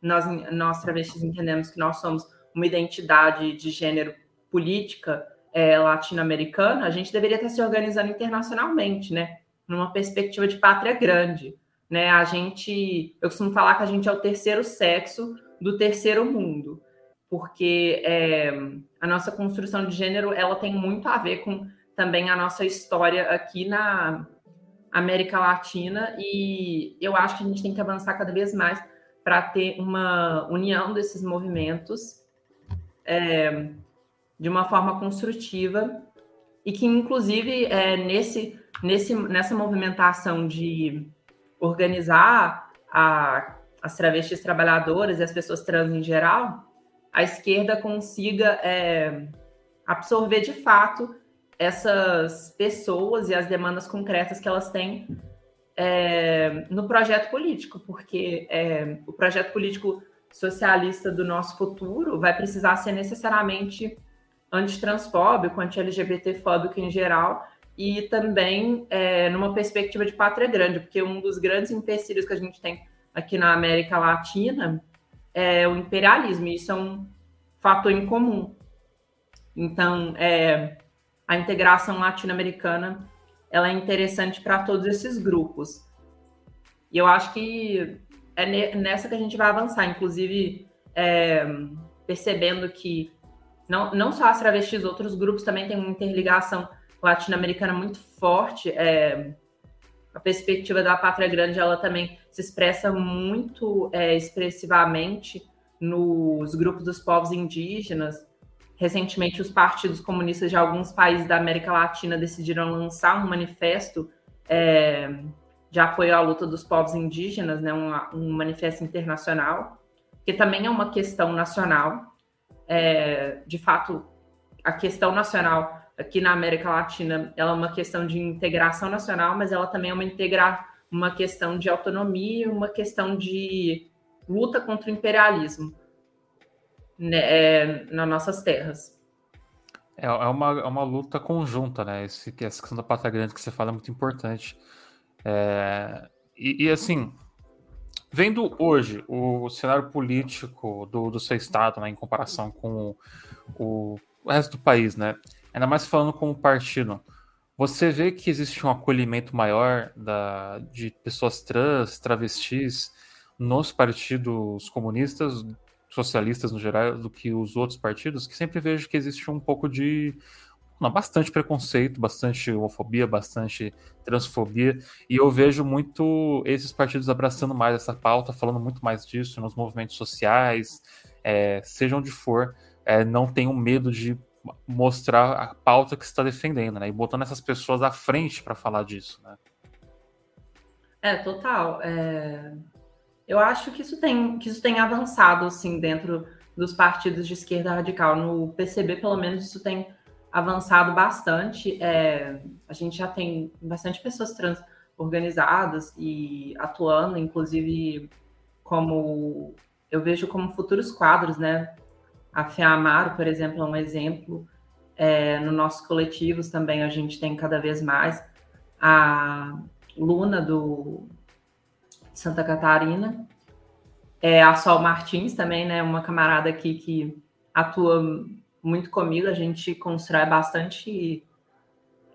nós, nós travestis entendemos que nós somos uma identidade de gênero política é, latino-americana, a gente deveria estar se organizando internacionalmente, né? Numa perspectiva de pátria grande, né? A gente, eu costumo falar que a gente é o terceiro sexo do terceiro mundo porque é, a nossa construção de gênero ela tem muito a ver com também a nossa história aqui na América Latina. E eu acho que a gente tem que avançar cada vez mais para ter uma união desses movimentos é, de uma forma construtiva. E que inclusive é, nesse, nesse nessa movimentação de organizar a, as travestis trabalhadoras e as pessoas trans em geral a esquerda consiga é, absorver de fato essas pessoas e as demandas concretas que elas têm é, no projeto político, porque é, o projeto político socialista do nosso futuro vai precisar ser necessariamente antitransfóbico, anti-LGBTfóbico em geral, e também é, numa perspectiva de pátria grande, porque um dos grandes empecilhos que a gente tem aqui na América Latina é, o imperialismo, isso é um fator em comum. Então, é, a integração latino-americana ela é interessante para todos esses grupos. E eu acho que é nessa que a gente vai avançar, inclusive é, percebendo que não, não só as travestis, outros grupos também têm uma interligação latino-americana muito forte. É, a perspectiva da pátria grande ela também se expressa muito é, expressivamente nos grupos dos povos indígenas. Recentemente, os partidos comunistas de alguns países da América Latina decidiram lançar um manifesto é, de apoio à luta dos povos indígenas, né, um, um, manifesto internacional, que também é uma questão nacional. É, de fato, a questão nacional aqui na América Latina, ela é uma questão de integração nacional, mas ela também é uma integra uma questão de autonomia, uma questão de luta contra o imperialismo né, é, nas nossas terras. É, é, uma, é uma luta conjunta, né? Esse, essa questão da pátria grande que você fala é muito importante. É, e, e, assim, vendo hoje o cenário político do, do seu estado, né, em comparação com o, o resto do país, né? Ainda mais falando como partido, você vê que existe um acolhimento maior da, de pessoas trans, travestis, nos partidos comunistas, socialistas no geral, do que os outros partidos, que sempre vejo que existe um pouco de. Não, bastante preconceito, bastante homofobia, bastante transfobia, e eu vejo muito esses partidos abraçando mais essa pauta, falando muito mais disso nos movimentos sociais, é, seja onde for, é, não tenham medo de mostrar a pauta que está defendendo, né? E botando essas pessoas à frente para falar disso, né? É, total. É... Eu acho que isso tem que isso tem avançado assim dentro dos partidos de esquerda radical. No PCB, pelo menos, isso tem avançado bastante. É... A gente já tem bastante pessoas trans organizadas e atuando, inclusive como eu vejo como futuros quadros, né? A Fiamaro, por exemplo, é um exemplo. É, no nossos coletivos também a gente tem cada vez mais a Luna do Santa Catarina, é, a Sol Martins também, né? Uma camarada aqui que atua muito comigo, a gente constrói bastante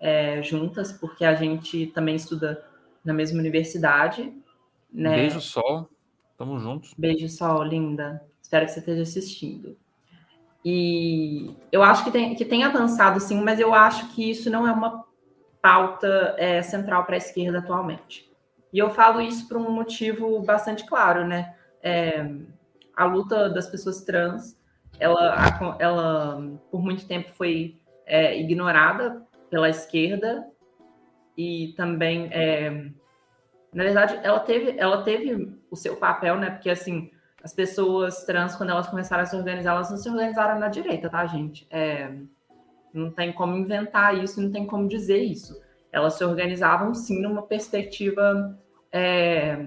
é, juntas, porque a gente também estuda na mesma universidade. Né? Beijo, Sol. Tamo juntos. Beijo, Sol, linda. Espero que você esteja assistindo. E eu acho que tem, que tem avançado sim, mas eu acho que isso não é uma pauta é, central para a esquerda atualmente. E eu falo isso por um motivo bastante claro, né? É, a luta das pessoas trans, ela, ela por muito tempo foi é, ignorada pela esquerda e também, é, na verdade, ela teve, ela teve o seu papel, né? Porque assim, as pessoas trans, quando elas começaram a se organizar, elas não se organizaram na direita, tá, gente? É, não tem como inventar isso, não tem como dizer isso. Elas se organizavam sim numa perspectiva é,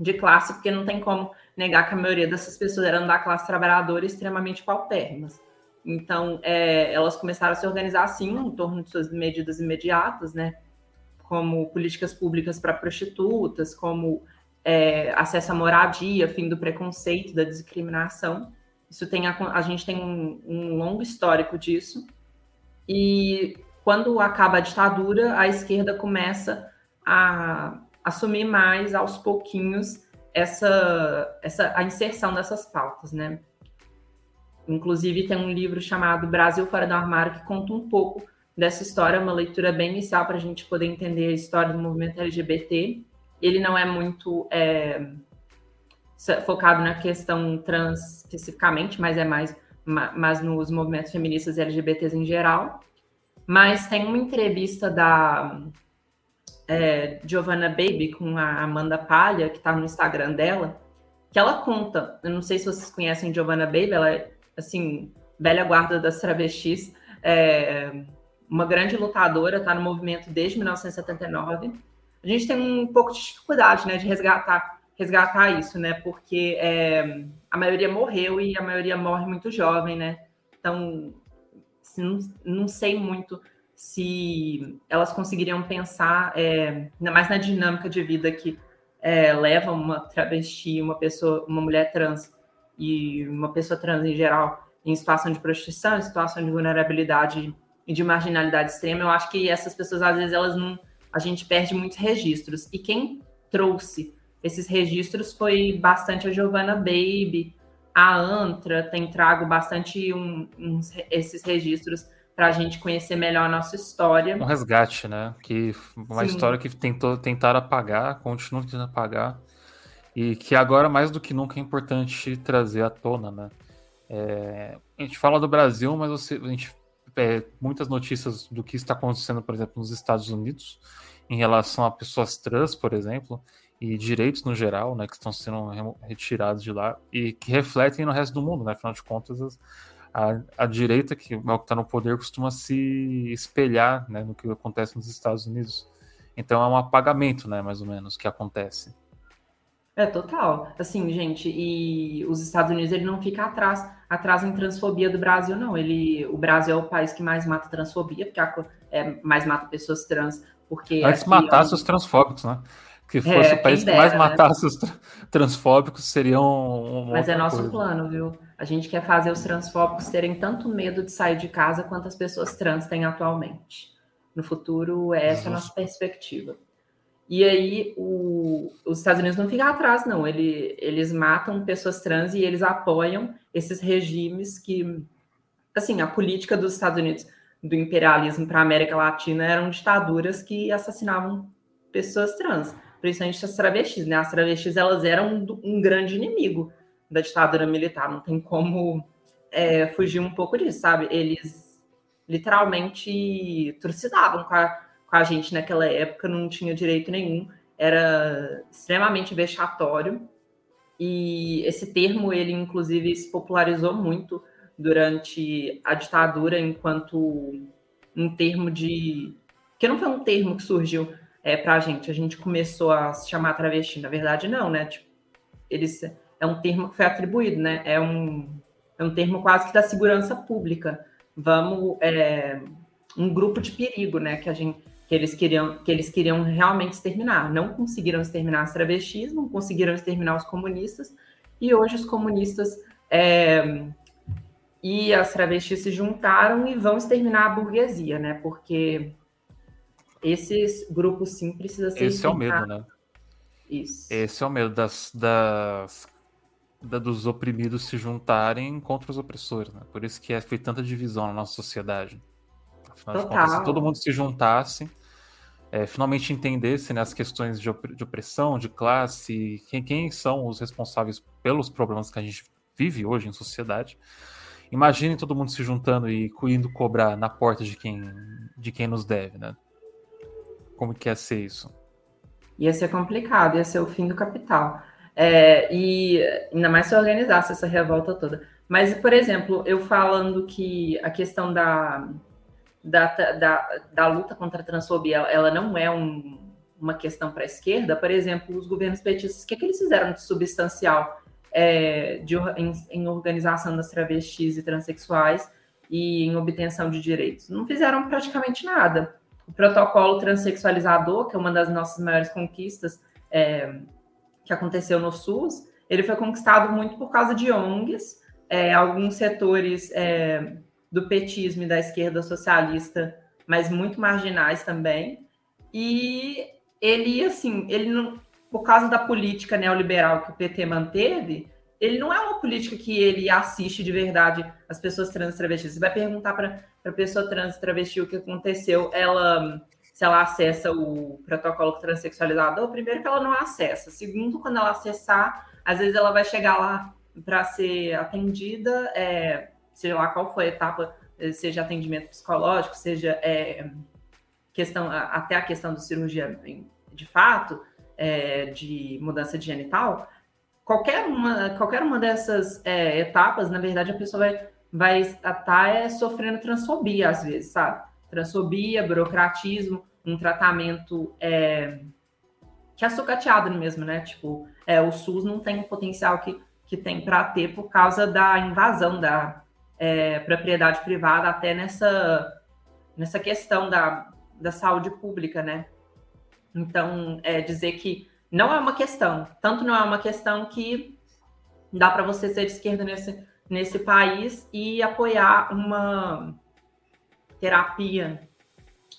de classe, porque não tem como negar que a maioria dessas pessoas eram da classe trabalhadora extremamente paupérrimas. Então, é, elas começaram a se organizar assim, em torno de suas medidas imediatas, né? Como políticas públicas para prostitutas, como é, acesso à moradia, fim do preconceito, da discriminação. Isso tem a, a gente tem um, um longo histórico disso. E quando acaba a ditadura, a esquerda começa a assumir mais aos pouquinhos essa, essa a inserção dessas pautas, né? Inclusive tem um livro chamado Brasil fora do armário que conta um pouco dessa história, uma leitura bem inicial para a gente poder entender a história do movimento LGBT. Ele não é muito é, focado na questão trans especificamente, mas é mais, mais nos movimentos feministas e LGBTs em geral. Mas tem uma entrevista da é, Giovanna Baby com a Amanda Palha, que está no Instagram dela, que ela conta. Eu não sei se vocês conhecem Giovanna Baby, ela é, assim, velha guarda das travestis, é, uma grande lutadora, está no movimento desde 1979. A gente tem um pouco de dificuldade, né, de resgatar, resgatar isso, né, porque é, a maioria morreu e a maioria morre muito jovem, né. Então, assim, não, não sei muito se elas conseguiriam pensar, é, ainda mais na dinâmica de vida que é, leva uma travesti, uma pessoa, uma mulher trans e uma pessoa trans em geral em situação de prostituição, em situação de vulnerabilidade e de marginalidade extrema, eu acho que essas pessoas às vezes elas não, a gente perde muitos registros. E quem trouxe esses registros foi bastante a Giovanna Baby, a Antra tem trago bastante um, uns, esses registros para a gente conhecer melhor a nossa história. Um resgate, né? Que uma Sim. história que tentou tentar apagar, continua tentando apagar, e que agora mais do que nunca é importante trazer à tona, né? É, a gente fala do Brasil, mas você, a gente é, muitas notícias do que está acontecendo, por exemplo, nos Estados Unidos, em relação a pessoas trans, por exemplo, e direitos no geral, né, que estão sendo retirados de lá e que refletem no resto do mundo, né? Afinal de contas, as, a, a direita, que é o que está no poder, costuma se espelhar né, no que acontece nos Estados Unidos. Então é um apagamento, né, mais ou menos, que acontece. É total. Assim, gente, e os Estados Unidos ele não fica atrás, atrás em transfobia do Brasil, não. Ele, o Brasil é o país que mais mata transfobia, porque é, mais mata pessoas trans, porque antes aqui, matasse é um... os transfóbicos, né? Que fosse é, o país dera, que mais né? matasse os transfóbicos seriam. Um Mas é nosso coisa. plano, viu? A gente quer fazer os transfóbicos terem tanto medo de sair de casa quanto as pessoas trans têm atualmente. No futuro, essa é a nossa perspectiva. E aí, o, os Estados Unidos não ficam atrás, não. Ele, eles matam pessoas trans e eles apoiam esses regimes que. Assim, a política dos Estados Unidos, do imperialismo para a América Latina, eram ditaduras que assassinavam pessoas trans, principalmente as travestis, né? As travestis, elas eram um, grande inimigo da ditadura militar, não tem como é, fugir um pouco disso, sabe? Eles literalmente trucidavam com a, com a gente naquela época, não tinha direito nenhum, era extremamente vexatório. E esse termo, ele inclusive se popularizou muito durante a ditadura, enquanto um termo de. que não foi um termo que surgiu é, para a gente, a gente começou a se chamar travesti, na verdade, não, né? Tipo, eles é um termo que foi atribuído, né? É um, é um termo quase que da segurança pública. Vamos, é, um grupo de perigo, né? Que a gente, que eles queriam, que eles queriam realmente exterminar. Não conseguiram exterminar as travestis, não conseguiram exterminar os comunistas. E hoje os comunistas é, e as travestis se juntaram e vão exterminar a burguesia, né? Porque esses grupos sim precisam ser Esse é o medo, né? Isso. Esse é o medo das, das da, dos oprimidos se juntarem contra os opressores, né? Por isso que é, foi tanta divisão na nossa sociedade. Afinal Total. de contas, se todo mundo se juntasse, é, finalmente entendesse né, as questões de, op de opressão, de classe, quem, quem, são os responsáveis pelos problemas que a gente vive hoje em sociedade. Imagine todo mundo se juntando e indo cobrar na porta de quem, de quem nos deve, né? Como que ia ser isso? Ia ser complicado, ia ser o fim do capital. É, e ainda mais se organizasse essa revolta toda. Mas, por exemplo, eu falando que a questão da, da, da, da luta contra a transfobia ela não é um, uma questão para a esquerda, por exemplo, os governos petistas, o que, é que eles fizeram de substancial é, de, em, em organização das travestis e transexuais e em obtenção de direitos? Não fizeram praticamente nada. O protocolo transexualizador, que é uma das nossas maiores conquistas, é, que aconteceu no SUS, ele foi conquistado muito por causa de ONGs, é, alguns setores é, do petismo e da esquerda socialista, mas muito marginais também. E ele, assim, ele não, por causa da política neoliberal que o PT manteve, ele não é uma política que ele assiste de verdade as pessoas trans e travestis. Você vai perguntar para a pessoa trans e travesti o que aconteceu, ela se ela acessa o protocolo transexualizador, primeiro que ela não acessa, segundo, quando ela acessar, às vezes ela vai chegar lá para ser atendida, é, seja lá qual foi a etapa, eh, seja atendimento psicológico, seja é, questão, até a questão do cirurgia de fato, é, de mudança de genital, qualquer uma, qualquer uma dessas é, etapas, na verdade, a pessoa vai, vai estar é, sofrendo transfobia às vezes, sabe? transfobia, burocratismo, um tratamento é, que é sucateado mesmo, né? Tipo, é, o SUS não tem o potencial que, que tem para ter por causa da invasão da é, propriedade privada até nessa, nessa questão da, da saúde pública, né? Então, é dizer que não é uma questão, tanto não é uma questão que dá para você ser de esquerda nesse, nesse país e apoiar uma terapia,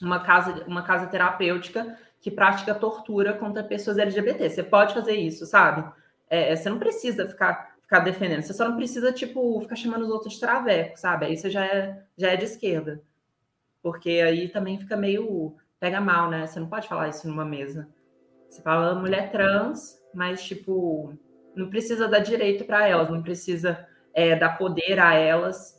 uma casa, uma casa terapêutica que pratica tortura contra pessoas LGBT. Você pode fazer isso, sabe? É, você não precisa ficar, ficar defendendo, você só não precisa, tipo, ficar chamando os outros de traveco, sabe? Aí você já é, já é de esquerda. Porque aí também fica meio. pega mal, né? Você não pode falar isso numa mesa. Você fala mulher trans, mas, tipo, não precisa dar direito para elas, não precisa é, dar poder a elas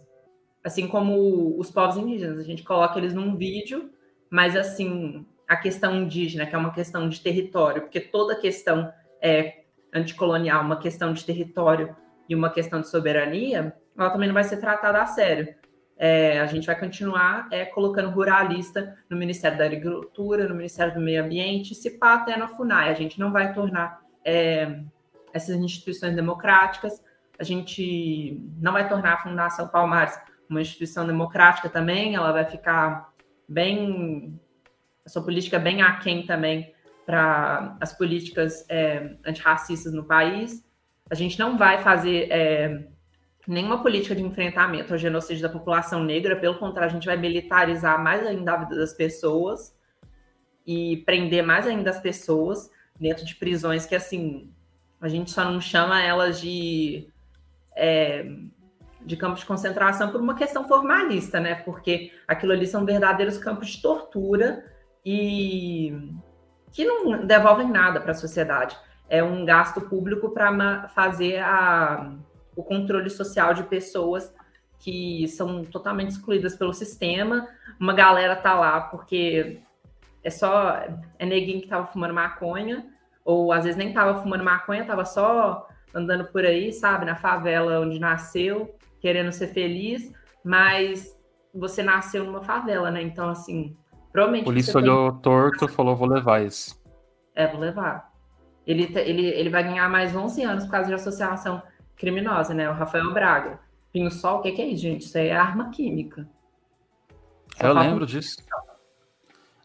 assim como os povos indígenas, a gente coloca eles num vídeo, mas assim, a questão indígena, que é uma questão de território, porque toda questão é anticolonial, uma questão de território e uma questão de soberania, ela também não vai ser tratada a sério. É, a gente vai continuar é, colocando ruralista no Ministério da Agricultura, no Ministério do Meio Ambiente, se pá até na FUNAI. A gente não vai tornar é, essas instituições democráticas, a gente não vai tornar a Fundação Palmares uma instituição democrática também, ela vai ficar bem. a sua política bem aquém também para as políticas é, antirracistas no país. A gente não vai fazer é, nenhuma política de enfrentamento ao genocídio da população negra, pelo contrário, a gente vai militarizar mais ainda a vida das pessoas e prender mais ainda as pessoas dentro de prisões que, assim, a gente só não chama elas de. É, de campos de concentração por uma questão formalista, né? Porque aquilo ali são verdadeiros campos de tortura e que não devolvem nada para a sociedade. É um gasto público para fazer a, o controle social de pessoas que são totalmente excluídas pelo sistema. Uma galera tá lá porque é só é neguinho que tava fumando maconha, ou às vezes nem tava fumando maconha, tava só andando por aí, sabe, na favela onde nasceu, querendo ser feliz, mas você nasceu numa favela, né? Então, assim, provavelmente. A polícia olhou tem... torto falou: vou levar isso. É, vou levar. Ele, ele, ele vai ganhar mais 11 anos por causa de associação criminosa, né? O Rafael Braga. Pinho Sol, o que, que é isso, gente? Isso aí é arma química. Só Eu lembro um... disso.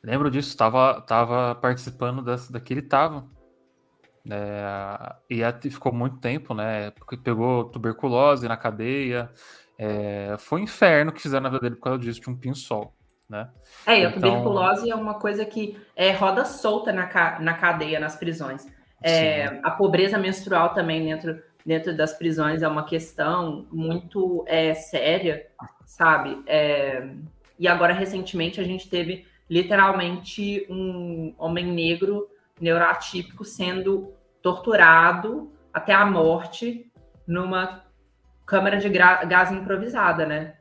Lembro disso, tava, tava participando dessa, daquele tava. É, e ficou muito tempo, né? Porque pegou tuberculose na cadeia. É, foi um inferno que fizeram na vida dele por causa disso, de um pinho-sol. Né? É, e a então... tuberculose é uma coisa que é, roda solta na, na cadeia, nas prisões. É, a pobreza menstrual também dentro dentro das prisões é uma questão muito é, séria, sabe? É, e agora, recentemente, a gente teve literalmente um homem negro neuroatípico sendo torturado até a morte numa câmara de gás improvisada, né?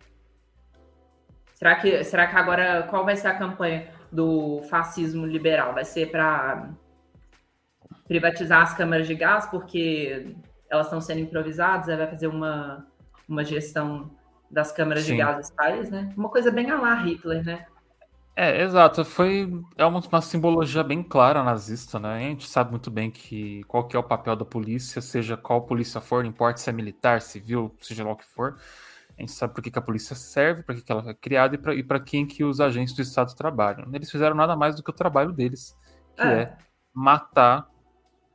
Será que, será que agora qual vai ser a campanha do fascismo liberal? Vai ser para privatizar as câmaras de gás porque elas estão sendo improvisadas? Vai fazer uma, uma gestão das câmaras Sim. de gás desse país, né? Uma coisa bem a lá Hitler, né? É, exato. Foi é uma, uma, simbologia bem clara nazista, né? A gente sabe muito bem que qual que é o papel da polícia, seja qual polícia for, não importa se é militar, civil, seja lá o que for. A gente sabe por que, que a polícia serve, para que, que ela foi criada e para quem que os agentes do Estado trabalham. Eles fizeram nada mais do que o trabalho deles, que é, é matar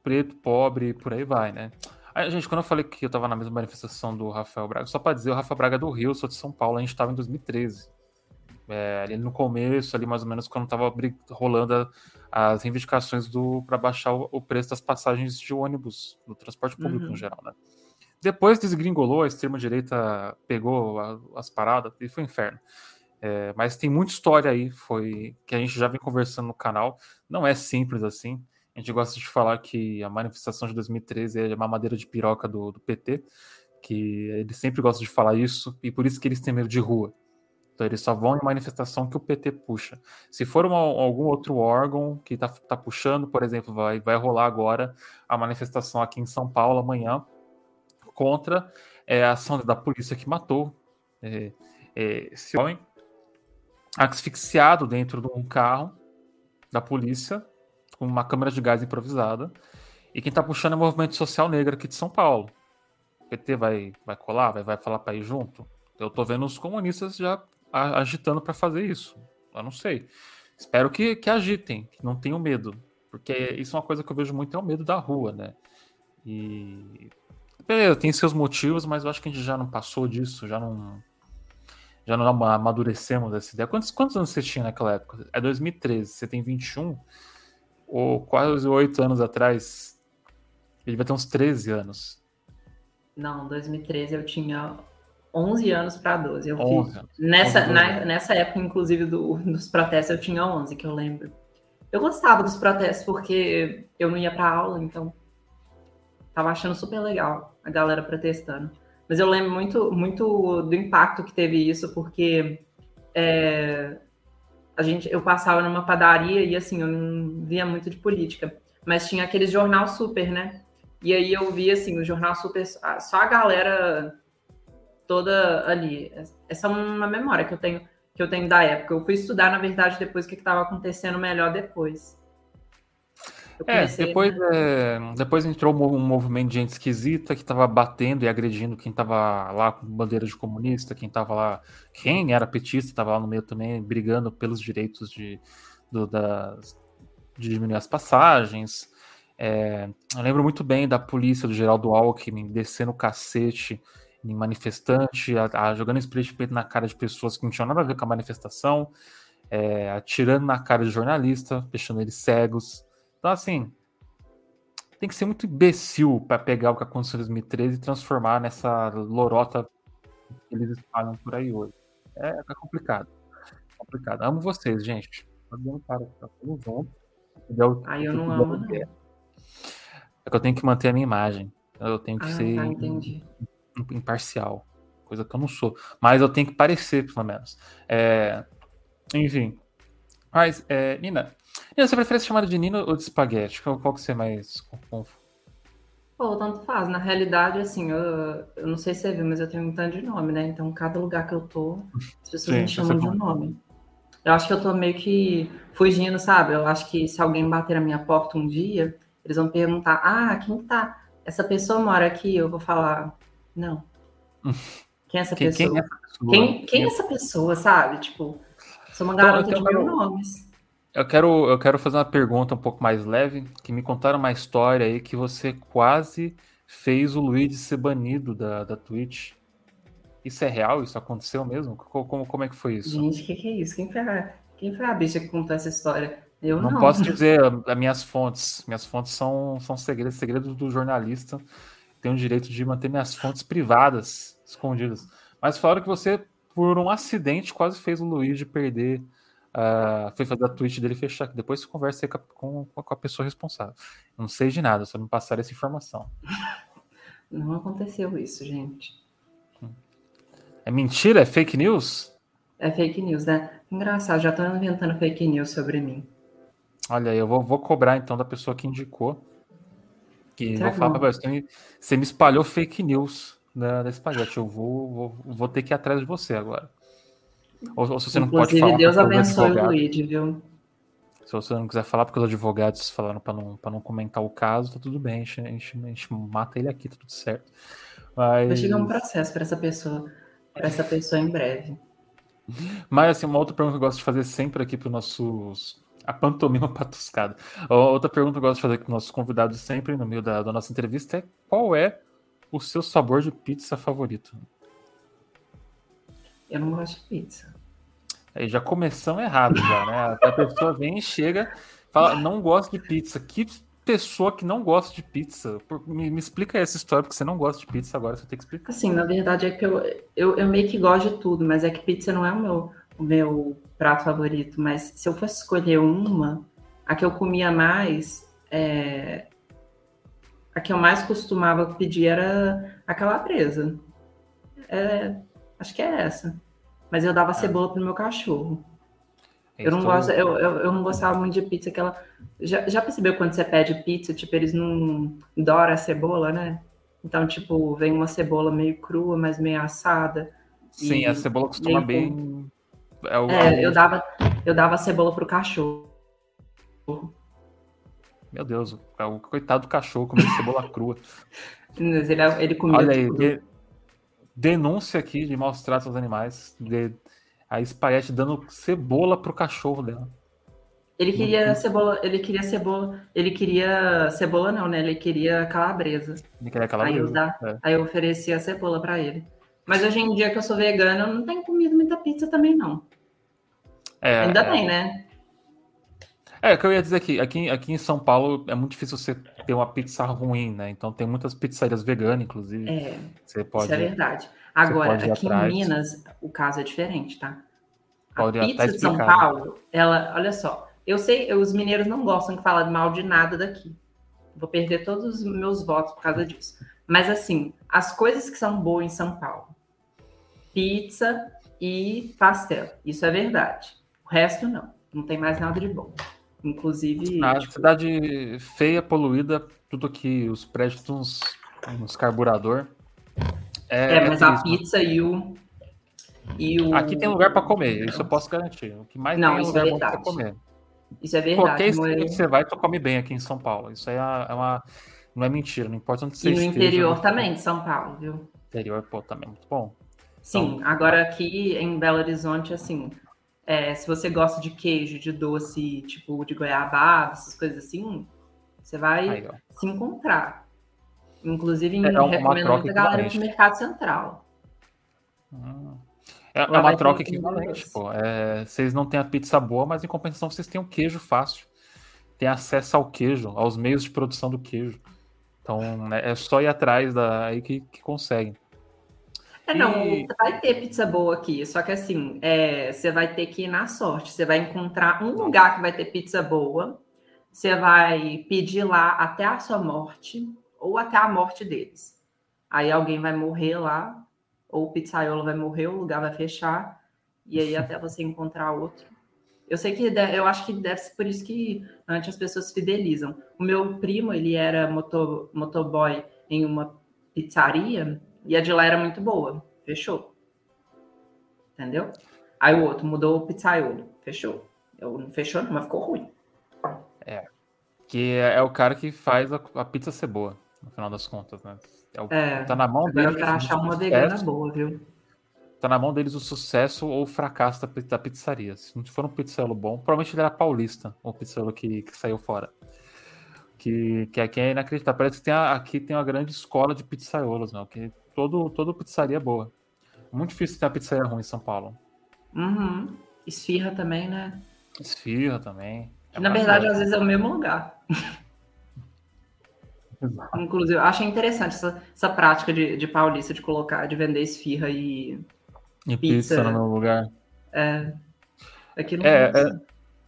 preto, pobre e por aí vai, né? Aí, gente, quando eu falei que eu estava na mesma manifestação do Rafael Braga, só para dizer, o Rafael Braga é do Rio, eu sou de São Paulo, a gente estava em 2013. É, ali no começo, ali mais ou menos, quando estava rolando a, as reivindicações para baixar o, o, preço das passagens de ônibus, do transporte público uhum. no geral, né? Depois desgringolou, a extrema-direita pegou as paradas e foi um inferno. É, mas tem muita história aí, foi que a gente já vem conversando no canal. Não é simples assim. A gente gosta de falar que a manifestação de 2013 é uma madeira de piroca do, do PT, que eles sempre gostam de falar isso, e por isso que eles têm medo de rua. Então eles só vão em manifestação que o PT puxa. Se for uma, algum outro órgão que está tá puxando, por exemplo, vai, vai rolar agora a manifestação aqui em São Paulo amanhã contra é, a ação da polícia que matou é, é, esse homem asfixiado dentro de um carro da polícia com uma câmera de gás improvisada. E quem está puxando é o movimento social negro aqui de São Paulo. O PT vai, vai colar, vai, vai falar para ir junto? Eu tô vendo os comunistas já agitando para fazer isso. Eu não sei. Espero que, que agitem, que não tenham medo. Porque isso é uma coisa que eu vejo muito, é o medo da rua, né? E. Beleza, tem seus motivos, mas eu acho que a gente já não passou disso, já não. Já não amadurecemos essa ideia. Quantos, quantos anos você tinha naquela época? É 2013, você tem 21, ou quase 8 anos atrás. Ele vai ter uns 13 anos. Não, 2013 eu tinha 11 anos para 12. Eu 11, fiz, nessa, 11 na, nessa época, inclusive, do, dos protestos, eu tinha 11, que eu lembro. Eu gostava dos protestos porque eu não ia para aula, então tava achando super legal a galera protestando. Mas eu lembro muito, muito do impacto que teve isso, porque é, a gente, eu passava numa padaria e assim, eu não via muito de política, mas tinha aquele jornal super, né? E aí eu via assim, o jornal super, só a galera toda ali. Essa é uma memória que eu tenho que eu tenho da época. Eu fui estudar, na verdade, depois o que estava acontecendo melhor depois. É, depois, né? é, depois entrou um movimento de gente esquisita que estava batendo e agredindo quem estava lá com bandeira de comunista, quem estava lá, quem era petista, estava lá no meio também, brigando pelos direitos de, do, das, de diminuir as passagens. É, eu lembro muito bem da polícia do Geraldo Alckmin descendo o cacete em manifestante, a, a, jogando spray de peito na cara de pessoas que não tinham nada a ver com a manifestação, é, atirando na cara de jornalista, deixando eles cegos. Então, assim, tem que ser muito imbecil para pegar o que aconteceu em 2013 e transformar nessa lorota que eles espalham por aí hoje. É, é complicado. É complicado. Amo vocês, gente. Para, tá tudo junto. Entendeu? Ah, eu não amo, não. É que eu tenho que manter a minha imagem. Eu tenho que ah, ser. Tá, imparcial, coisa que eu não sou. Mas eu tenho que parecer, pelo menos. É, enfim. Mas, é, Nina, Nina, você prefere ser chamada de Nina ou de espaguete? Qual, qual que você é mais Pô, tanto faz. Na realidade, assim, eu, eu não sei se você viu, mas eu tenho um tanto de nome, né? Então, cada lugar que eu tô, as pessoas Sim, me chamam de um nome. Eu acho que eu tô meio que fugindo, sabe? Eu acho que se alguém bater na minha porta um dia, eles vão perguntar: ah, quem tá? Essa pessoa mora aqui? Eu vou falar: não. (laughs) Quem é essa quem, pessoa? Quem é essa pessoa? Quem, quem é essa pessoa, sabe? Tipo, sou uma então, garota então, de mil nomes. Eu quero, eu quero fazer uma pergunta um pouco mais leve, que me contaram uma história aí que você quase fez o Luigi ser banido da, da Twitch. Isso é real? Isso aconteceu mesmo? Como, como é que foi isso? Gente, o que, que, é isso? Quem foi, a, quem foi a bicha que contou essa história? Eu não. Não posso (laughs) dizer as minhas fontes. Minhas fontes são, são segredos, segredos do jornalista tenho o direito de manter minhas fontes privadas escondidas. Mas falaram que você, por um acidente, quase fez o Luigi perder. Uh, foi fazer a tweet dele fechar. Depois você conversa com, com, a pessoa responsável. Não sei de nada, só me passaram essa informação. Não aconteceu isso, gente. É mentira? É fake news? É fake news, né? Engraçado, já estão inventando fake news sobre mim. Olha, eu vou, vou cobrar então da pessoa que indicou. Que vou falar pra você, você me espalhou fake news da, da espaguete. Eu vou, vou, vou ter que ir atrás de você agora. Ou, ou se você Inclusive, não pode falar. Deus abençoe o Luigi, viu? Se você não quiser falar, porque os advogados falaram para não, não comentar o caso, tá tudo bem. A gente, a gente, a gente mata ele aqui, tá tudo certo. Mas... Vai chegar um processo para essa pessoa, para essa pessoa em breve. Mas assim, uma outra pergunta que eu gosto de fazer sempre aqui para os nossos. A pantomima (laughs) patuscada. Outra pergunta que eu gosto de fazer com nossos convidados sempre no meio da, da nossa entrevista é qual é o seu sabor de pizza favorito? Eu não gosto de pizza. Aí já começamos errado, já, né? A pessoa vem e chega, fala, não gosto de pizza. Que pessoa que não gosta de pizza? Me, me, explica essa história, porque você não gosta de pizza agora, você tem que explicar. Assim, na verdade é que eu, eu, eu meio que gosto de tudo, mas é que pizza não é o meu, o meu prato favorito. Mas se eu fosse escolher uma, a que eu comia mais, é, a que eu mais costumava pedir era a calabresa. É, acho que é essa. Mas eu dava ah. cebola pro meu cachorro. Eu não, gosto, eu, eu, eu, não gostava muito de pizza que ela. Já, já percebeu quando você pede pizza, tipo, eles não adoram a cebola, né? Então, tipo, vem uma cebola meio crua, mas meio assada. Sim, a cebola costuma bem. Com... É, o, é, eu, dava, eu dava cebola pro cachorro. Meu Deus, o coitado do cachorro comendo cebola crua. (laughs) Ele, ele comia. Olha aí, de, denúncia aqui de maus tratos aos animais. De, a espaguete dando cebola pro cachorro dela. Ele queria cebola, ele queria cebola, ele queria cebola não, né? Ele queria calabresa. Ele queria calabresa. Aí eu, dá, é. aí eu ofereci a cebola para ele. Mas hoje em dia que eu sou vegana, eu não tenho comido muita pizza também não. É, Ainda é... bem, né? É, o que eu ia dizer aqui, aqui, aqui em São Paulo é muito difícil você ter uma pizza ruim, né? Então tem muitas pizzarias veganas, inclusive. É, você pode, isso é verdade. Agora, aqui atrás. em Minas, o caso é diferente, tá? A pode pizza de São Paulo, ela, olha só, eu sei, os mineiros não gostam de falar mal de nada daqui. Vou perder todos os meus votos por causa disso. Mas assim, as coisas que são boas em São Paulo, pizza e pastel, isso é verdade. O resto não, não tem mais nada de bom. Inclusive. A tipo... cidade feia, poluída, tudo que os prédios uns, uns carburador. É, é mas é a pizza e o, e o. Aqui tem lugar para comer, isso eu posso garantir. O que mais não, tem é lugar é para comer. Isso é verdade. Qualquer esquina é... que você vai, tu come bem aqui em São Paulo. Isso aí é uma. Não é mentira, não importa onde você esteja. E no interior também de São Paulo, viu? Interior, pô, também muito bom. Sim, então, agora aqui em Belo Horizonte, assim, é, se você gosta de queijo, de doce, tipo de goiabada, essas coisas assim, você vai aí, se encontrar. Inclusive, é, é recomendo muito a galera pro Mercado Central. Hum. É, é uma troca equivalente, pô. É, vocês não têm a pizza boa, mas em compensação vocês têm o queijo fácil. Tem acesso ao queijo, aos meios de produção do queijo. Então, né, é só ir atrás da, aí que, que conseguem. É, não, e... vai ter pizza boa aqui, só que assim, é, você vai ter que ir na sorte. Você vai encontrar um lugar que vai ter pizza boa, você vai pedir lá até a sua morte, ou até a morte deles. Aí alguém vai morrer lá, ou o pizzaiolo vai morrer, o lugar vai fechar, e aí até você encontrar outro. Eu sei que eu acho que deve ser por isso que antes as pessoas fidelizam. O meu primo, ele era motor, motoboy em uma pizzaria, e a de lá era muito boa. Fechou. Entendeu? Aí o outro mudou o pizzaiolo. Fechou. Eu não fechou, não, mas ficou ruim. É. Que é, é o cara que faz a, a, pizza ser boa, no final das contas, né? É, o, é tá na mão dele. Eu achar uma vegana boa, viu? Tá na mão deles o sucesso ou o fracasso da, da pizzaria. Se não for um pizzaiolo bom, provavelmente ele era paulista, o pizzaiolo que, que saiu fora. Que, que aqui é inacreditável. Parece que tem a, aqui tem uma grande escola de pizzaiolos, não? Que todo, toda pizzaria é boa. Muito difícil ter uma pizzaria ruim em São Paulo. Uhum. Esfirra também, né? Esfirra também. É Na verdade, às vezes é o mesmo lugar. Inclusive, eu achei interessante essa, essa prática de, de paulista de colocar, de vender esfirra e, e pizza, pizza no meu lugar. É. Aqui não é, é,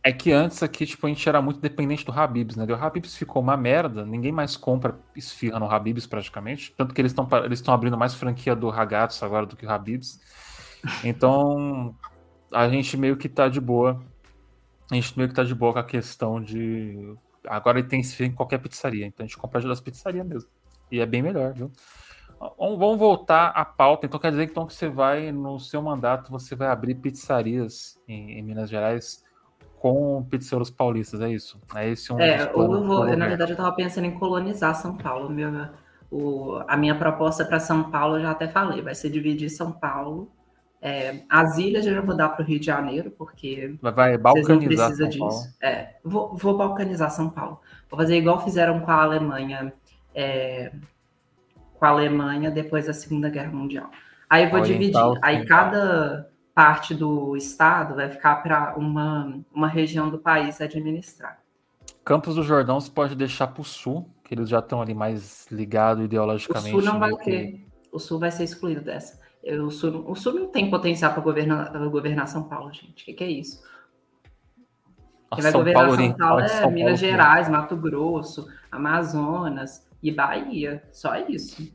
é, que antes aqui, tipo, a gente era muito dependente do Habibs, né? O Habibs ficou uma merda, ninguém mais compra esfirra no Habibs praticamente. Tanto que eles estão eles abrindo mais franquia do Ragazzo agora do que o Habibs. Então, a gente meio que tá de boa. A gente meio que tá de boa com a questão de. Agora ele tem esfirra em qualquer pizzaria, então a gente compra das pizzarias mesmo. E é bem melhor, viu? Vamos voltar à pauta. Então quer dizer então que você vai, no seu mandato, você vai abrir pizzarias em, em Minas Gerais com pizzeiros paulistas, é isso? É esse um É, ou eu vou, eu, na verdade eu estava pensando em colonizar São Paulo. Meu, o, a minha proposta para São Paulo, eu já até falei, vai ser dividir São Paulo. É, as ilhas eu já vou dar para o Rio de Janeiro, porque vai balcanizar precisam disso. É, vou, vou balcanizar São Paulo. Vou fazer igual fizeram com a Alemanha. É, com a Alemanha depois da Segunda Guerra Mundial. Aí eu vou Oriental, dividir. Aí cada parte do estado vai ficar para uma, uma região do país administrar. Campos do Jordão você pode deixar para o sul, que eles já estão ali mais ligados ideologicamente. O sul não vai ter. O sul vai ser excluído dessa. O sul, o sul não tem potencial para governar, governar São Paulo, gente. O que, que é isso? Quem vai São governar Paulo São Paulo é São Minas Paulo, Gerais, Mato Grosso, Amazonas e Bahia. Só isso.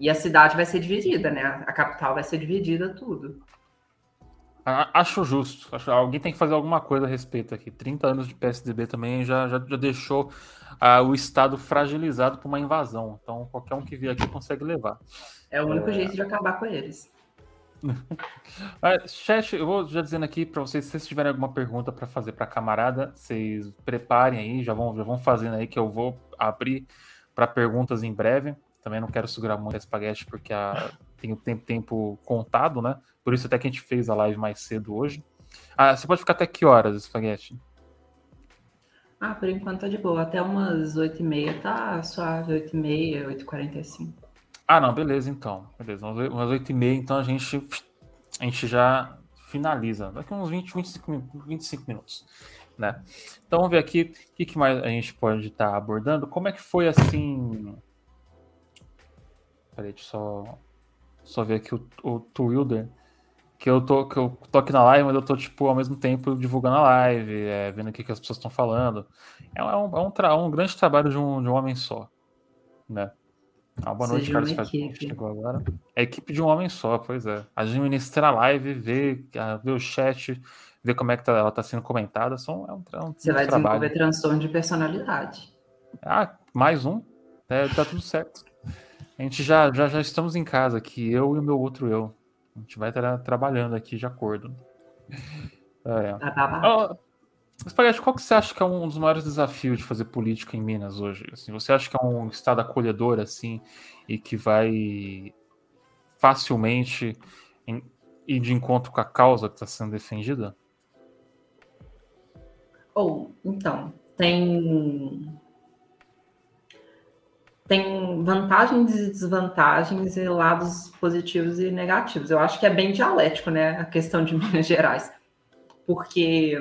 E a cidade vai ser dividida, né? A capital vai ser dividida, tudo. Acho justo. Acho, alguém tem que fazer alguma coisa a respeito aqui. 30 anos de PSDB também já, já, já deixou uh, o Estado fragilizado por uma invasão. Então, qualquer um que vier aqui consegue levar. É o único é... jeito de acabar com eles. (laughs) Chat, eu vou já dizendo aqui para vocês, se vocês tiverem alguma pergunta para fazer para a camarada, vocês preparem aí, já vão, já vão fazendo aí que eu vou abrir para perguntas em breve. Também não quero segurar muito a espaguete porque a, tem o tempo, tempo contado, né? Por isso até que a gente fez a live mais cedo hoje. Ah, você pode ficar até que horas, espaguete? Ah, por enquanto tá de boa. Até umas 8h30 tá suave, 8h30, 8h45. Ah, não, beleza então. Beleza, umas 8h30, então a gente, a gente já finaliza. Daqui uns 20, 25, 25 minutos. Né? Então vamos ver aqui o que, que mais a gente pode estar tá abordando. Como é que foi assim Peraí, deixa eu só, só ver aqui o, o Twilder. Que eu, tô, que eu tô aqui na live, mas eu tô, tipo, ao mesmo tempo divulgando a live, é, vendo o que, que as pessoas estão falando. É, um, é um, é um, grande trabalho de um, de um homem só. Né? Ah, boa noite, Carlos Fazenda. Chegou agora. É equipe de um homem só, pois é. Administrar a live, ver, ver o chat, ver como é que tá, ela está sendo comentada. São, é um, é um Você vai trabalho. desenvolver transtorno de personalidade. Ah, mais um. É, tá tudo certo. A gente já, já, já estamos em casa aqui, eu e o meu outro eu. A gente vai estar trabalhando aqui de acordo. É. Spaghetti, qual que você acha que é um dos maiores desafios de fazer política em Minas hoje? Assim, você acha que é um estado acolhedor assim e que vai facilmente em, ir de encontro com a causa que está sendo defendida? Ou, oh, então, tem tem vantagens e desvantagens e lados positivos e negativos. Eu acho que é bem dialético, né, a questão de (laughs) Minas Gerais, porque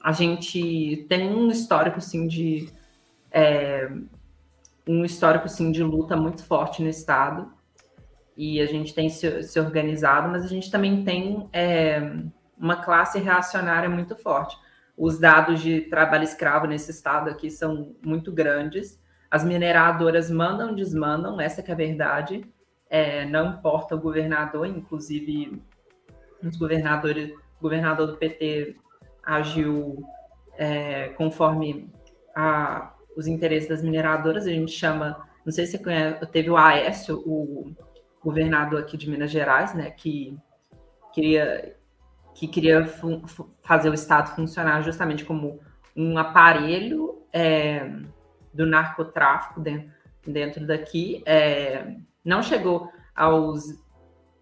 a gente tem um histórico, sim, de é, um histórico, sim, de luta muito forte no estado e a gente tem se, se organizado, mas a gente também tem é, uma classe reacionária muito forte. Os dados de trabalho escravo nesse estado aqui são muito grandes as mineradoras mandam, desmandam, essa é a verdade. É, não importa o governador, inclusive os governadores, o governador do PT agiu é, conforme a, os interesses das mineradoras. A gente chama, não sei se você conhece, teve o Aécio, o governador aqui de Minas Gerais, né, que queria que queria fazer o Estado funcionar justamente como um aparelho é, do narcotráfico dentro, dentro daqui. É, não chegou aos,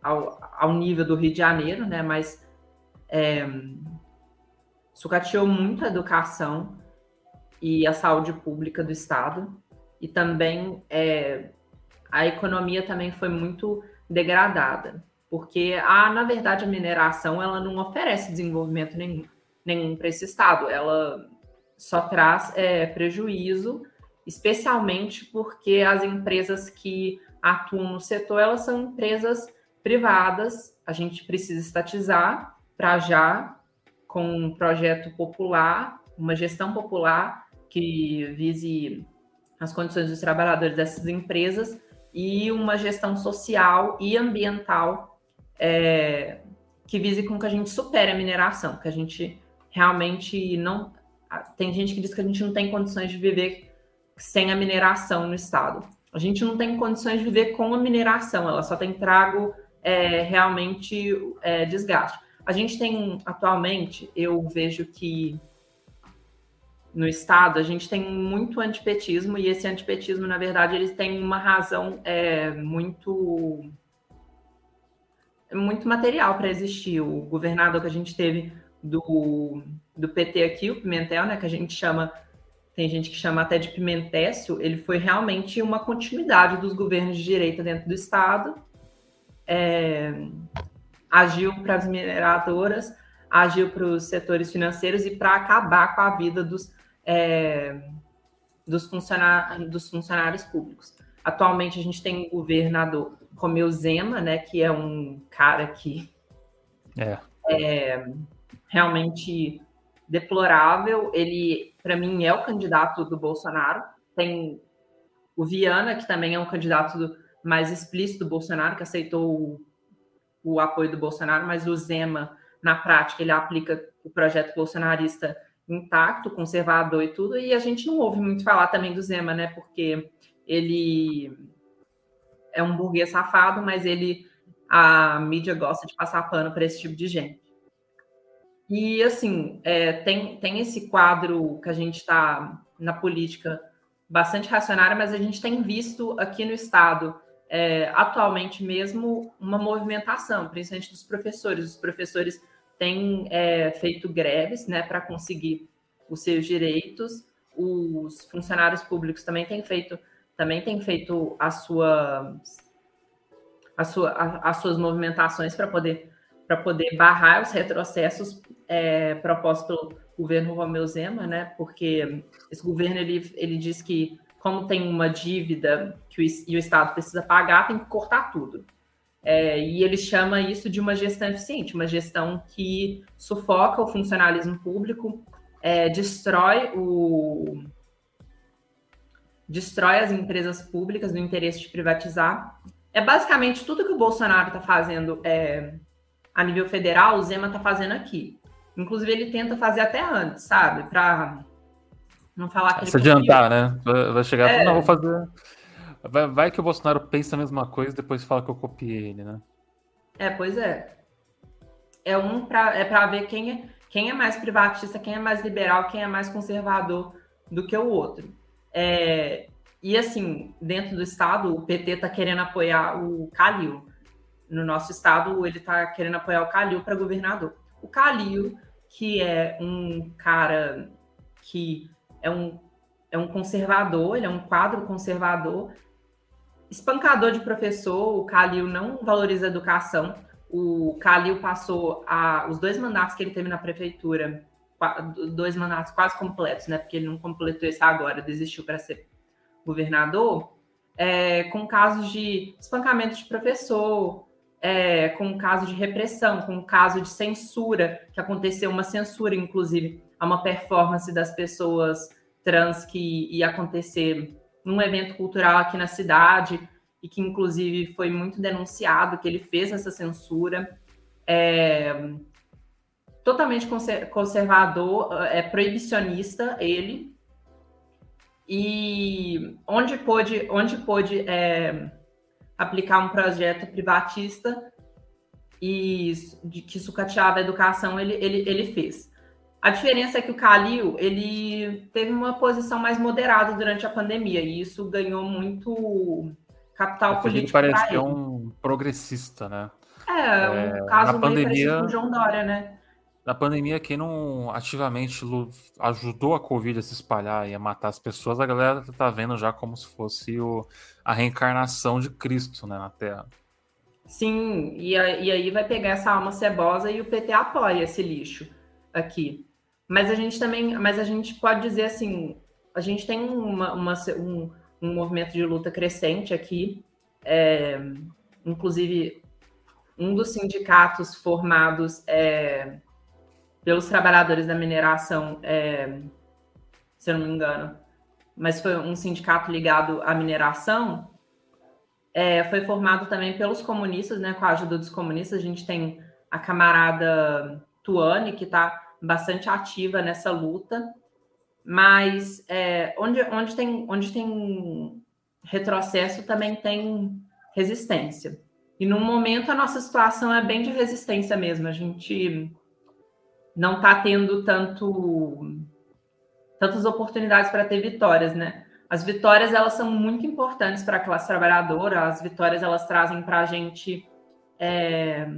ao, ao nível do Rio de Janeiro, né? Mas é, sucateou muito a educação e a saúde pública do Estado. E também é, a economia também foi muito degradada, porque a, na verdade a mineração ela não oferece desenvolvimento nenhum, nenhum para esse estado, ela só traz é, prejuízo especialmente porque as empresas que atuam no setor, elas são empresas privadas, a gente precisa estatizar para já com um projeto popular, uma gestão popular que vise as condições dos trabalhadores dessas empresas e uma gestão social e ambiental é, que vise com que a gente supere a mineração, que a gente realmente não. Tem gente que diz que a gente não tem condições de viver sem a mineração no estado. A gente não tem condições de viver com a mineração, ela só tem trago é, realmente é, desgaste. A gente tem, atualmente, eu vejo que no Estado, a gente tem muito antipetismo, e esse antipetismo, na verdade, eles têm uma razão é, muito muito material para existir. O governador que a gente teve do, do PT aqui, o Pimentel, né, que a gente chama, tem gente que chama até de Pimentécio, ele foi realmente uma continuidade dos governos de direita dentro do Estado. É, agiu para as mineradoras, agiu para os setores financeiros e para acabar com a vida dos é, dos, funcionários, dos funcionários públicos. Atualmente a gente tem o governador Romeu Zema, né, que é um cara que é, é realmente deplorável. Ele, para mim, é o candidato do Bolsonaro. Tem o Viana, que também é um candidato mais explícito do Bolsonaro, que aceitou o, o apoio do Bolsonaro, mas o Zema, na prática, ele aplica o projeto bolsonarista intacto, conservador e tudo, e a gente não ouve muito falar também do Zema, né? Porque ele é um burguês safado, mas ele a mídia gosta de passar pano para esse tipo de gente. E assim, é, tem, tem esse quadro que a gente está na política bastante racionária, mas a gente tem visto aqui no Estado, é, atualmente mesmo, uma movimentação, principalmente dos professores. Os professores tem é, feito greves né, para conseguir os seus direitos. Os funcionários públicos também têm feito, também têm feito a sua, a sua, a, as suas movimentações para poder, para poder barrar os retrocessos é, propostos pelo governo Romeu Zema, né? Porque esse governo ele, ele diz que como tem uma dívida que o, e o Estado precisa pagar, tem que cortar tudo. É, e ele chama isso de uma gestão eficiente, uma gestão que sufoca o funcionalismo público, é, destrói o destrói as empresas públicas no interesse de privatizar. É basicamente tudo que o Bolsonaro está fazendo é, a nível federal, o Zema está fazendo aqui. Inclusive, ele tenta fazer até antes, sabe? Para não falar que Se adiantar, né? Vai chegar é. não, vou fazer Vai, vai, que o Bolsonaro pensa a mesma coisa e depois fala que eu copiei ele, né? É, pois é. É um para é ver quem é, quem é mais privatista, quem é mais liberal, quem é mais conservador do que o outro. É, e assim, dentro do estado, o PT está querendo apoiar o Calil. No nosso estado, ele está querendo apoiar o Calil para governador. O Calil, que é um cara que é um, é um conservador, ele é um quadro conservador, espancador de professor, o Calil não valoriza a educação. O Calil passou a, os dois mandatos que ele teve na prefeitura, dois mandatos quase completos, né? Porque ele não completou esse agora, desistiu para ser governador, é, com casos de espancamento de professor, é, com caso de repressão, com caso de censura, que aconteceu uma censura, inclusive, a uma performance das pessoas trans que ia acontecer num evento cultural aqui na cidade e que inclusive foi muito denunciado que ele fez essa censura. É, totalmente conservador, é proibicionista ele. E onde pôde, onde pôde é, aplicar um projeto privatista e de, que sucateava a educação, ele, ele, ele fez. A diferença é que o Calil ele teve uma posição mais moderada durante a pandemia e isso ganhou muito capital político. parecia um progressista, né? É, um é, caso na pandemia, com o João Dória, né? Na pandemia, quem não ativamente ajudou a Covid a se espalhar e a matar as pessoas, a galera tá vendo já como se fosse o, a reencarnação de Cristo né, na Terra. Sim, e, a, e aí vai pegar essa alma cebosa e o PT apoia esse lixo aqui. Mas a gente também, mas a gente pode dizer assim, a gente tem uma, uma um, um, movimento de luta crescente aqui, é, inclusive um dos sindicatos formados é, pelos trabalhadores da mineração, é, se eu não me engano, mas foi um sindicato ligado à mineração, é, foi formado também pelos comunistas, né, com a ajuda dos comunistas. A gente tem a camarada Tuane, que está bastante ativa nessa luta, mas é, onde, onde, tem, onde tem retrocesso também tem resistência. E no momento a nossa situação é bem de resistência mesmo. A gente não está tendo tanto tantas oportunidades para ter vitórias, né? As vitórias elas são muito importantes para a classe trabalhadora. As vitórias elas trazem para a gente é,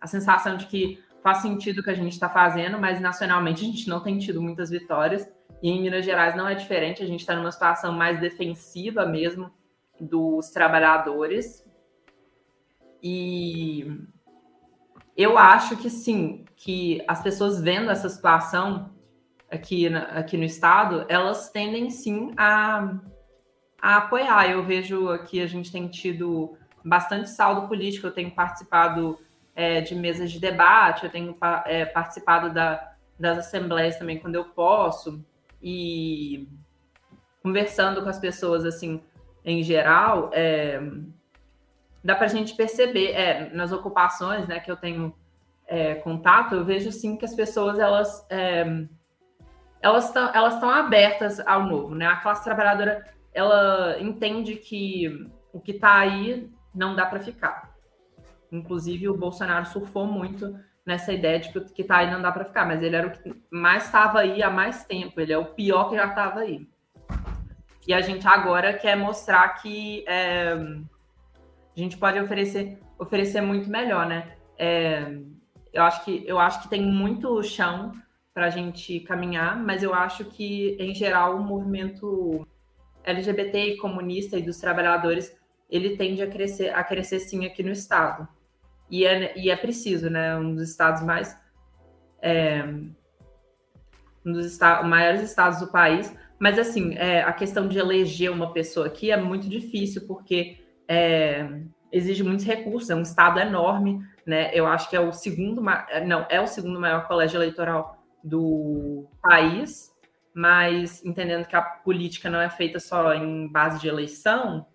a sensação de que faz sentido o que a gente está fazendo, mas nacionalmente a gente não tem tido muitas vitórias. E em Minas Gerais não é diferente. A gente está numa situação mais defensiva mesmo dos trabalhadores. E eu acho que sim, que as pessoas vendo essa situação aqui, na, aqui no estado, elas tendem sim a, a apoiar. Eu vejo aqui a gente tem tido bastante saldo político, eu tenho participado é, de mesas de debate, eu tenho é, participado da, das assembleias também quando eu posso, e conversando com as pessoas assim em geral, é, dá para a gente perceber, é, nas ocupações né, que eu tenho é, contato, eu vejo sim que as pessoas elas é, elas estão elas abertas ao novo, né? A classe trabalhadora ela entende que o que está aí não dá para ficar. Inclusive o Bolsonaro surfou muito nessa ideia de que o que está aí não dá para ficar, mas ele era o que mais estava aí há mais tempo. Ele é o pior que já estava aí. E a gente agora quer mostrar que é, a gente pode oferecer, oferecer muito melhor, né? É, eu, acho que, eu acho que tem muito chão para a gente caminhar, mas eu acho que, em geral, o movimento LGBT e comunista e dos trabalhadores, ele tende a crescer, a crescer sim aqui no Estado. E é, e é preciso, né? Um dos estados mais... É, um dos estados, maiores estados do país, mas assim, é, a questão de eleger uma pessoa aqui é muito difícil, porque é, exige muitos recursos, é um estado enorme, né? Eu acho que é o segundo, não, é o segundo maior colégio eleitoral do país, mas entendendo que a política não é feita só em base de eleição,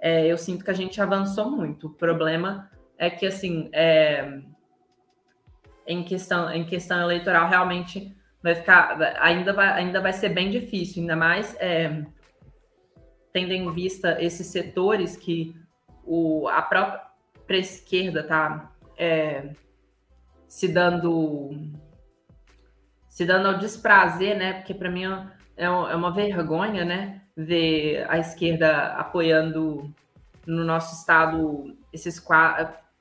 é, eu sinto que a gente avançou muito. O problema é que, assim, é, em, questão, em questão eleitoral, realmente vai ficar, ainda vai, ainda vai ser bem difícil, ainda mais é, tendo em vista esses setores que o, a própria esquerda está é, se dando se dando ao desprazer, né? Porque para mim é, é, é uma vergonha, né? Ver a esquerda apoiando no nosso estado esses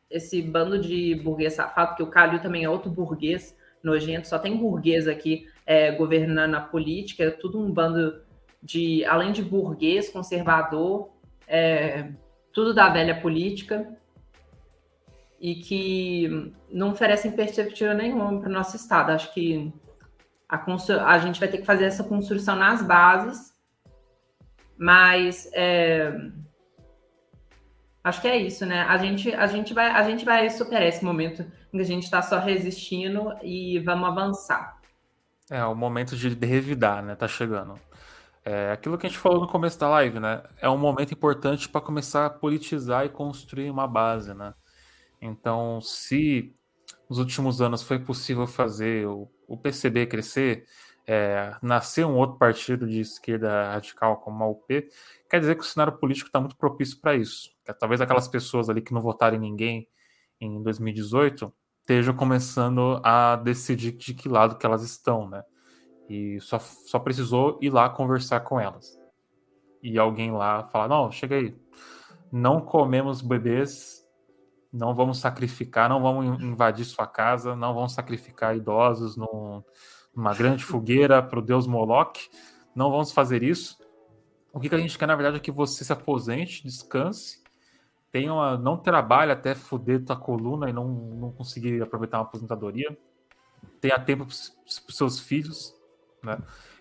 esse bando de burguês safado, que o Calil também é outro burguês nojento, só tem burguês aqui é, governando a política, é tudo um bando de, além de burguês, conservador, é, tudo da velha política, e que não oferecem perspectiva nenhuma para o nosso Estado. Acho que a, a, gente vai ter que fazer essa construção nas bases, mas é, acho que é isso, né? A gente, a gente, vai, a gente vai superar esse momento em que a gente está só resistindo e vamos avançar. É, o momento de revidar, né? Tá chegando. É aquilo que a gente falou no começo da live, né? É um momento importante para começar a politizar e construir uma base, né? Então, se nos últimos anos foi possível fazer o, PCB crescer, é, nascer um outro partido de esquerda radical como a UP, quer dizer que o cenário político está muito propício para isso. Talvez aquelas pessoas ali que não votaram em ninguém em 2018 estejam começando a decidir de que lado que elas estão, né? E só, só precisou ir lá conversar com elas. E alguém lá falar: não, chega aí, não comemos bebês, não vamos sacrificar, não vamos invadir sua casa, não vamos sacrificar idosos num, numa grande fogueira para o deus Moloch, não vamos fazer isso. O que, que a gente quer, na verdade, é que você se aposente, descanse, tenha uma, não trabalhe até foder tua coluna e não, não conseguir aproveitar uma aposentadoria, tenha tempo para seus filhos, né?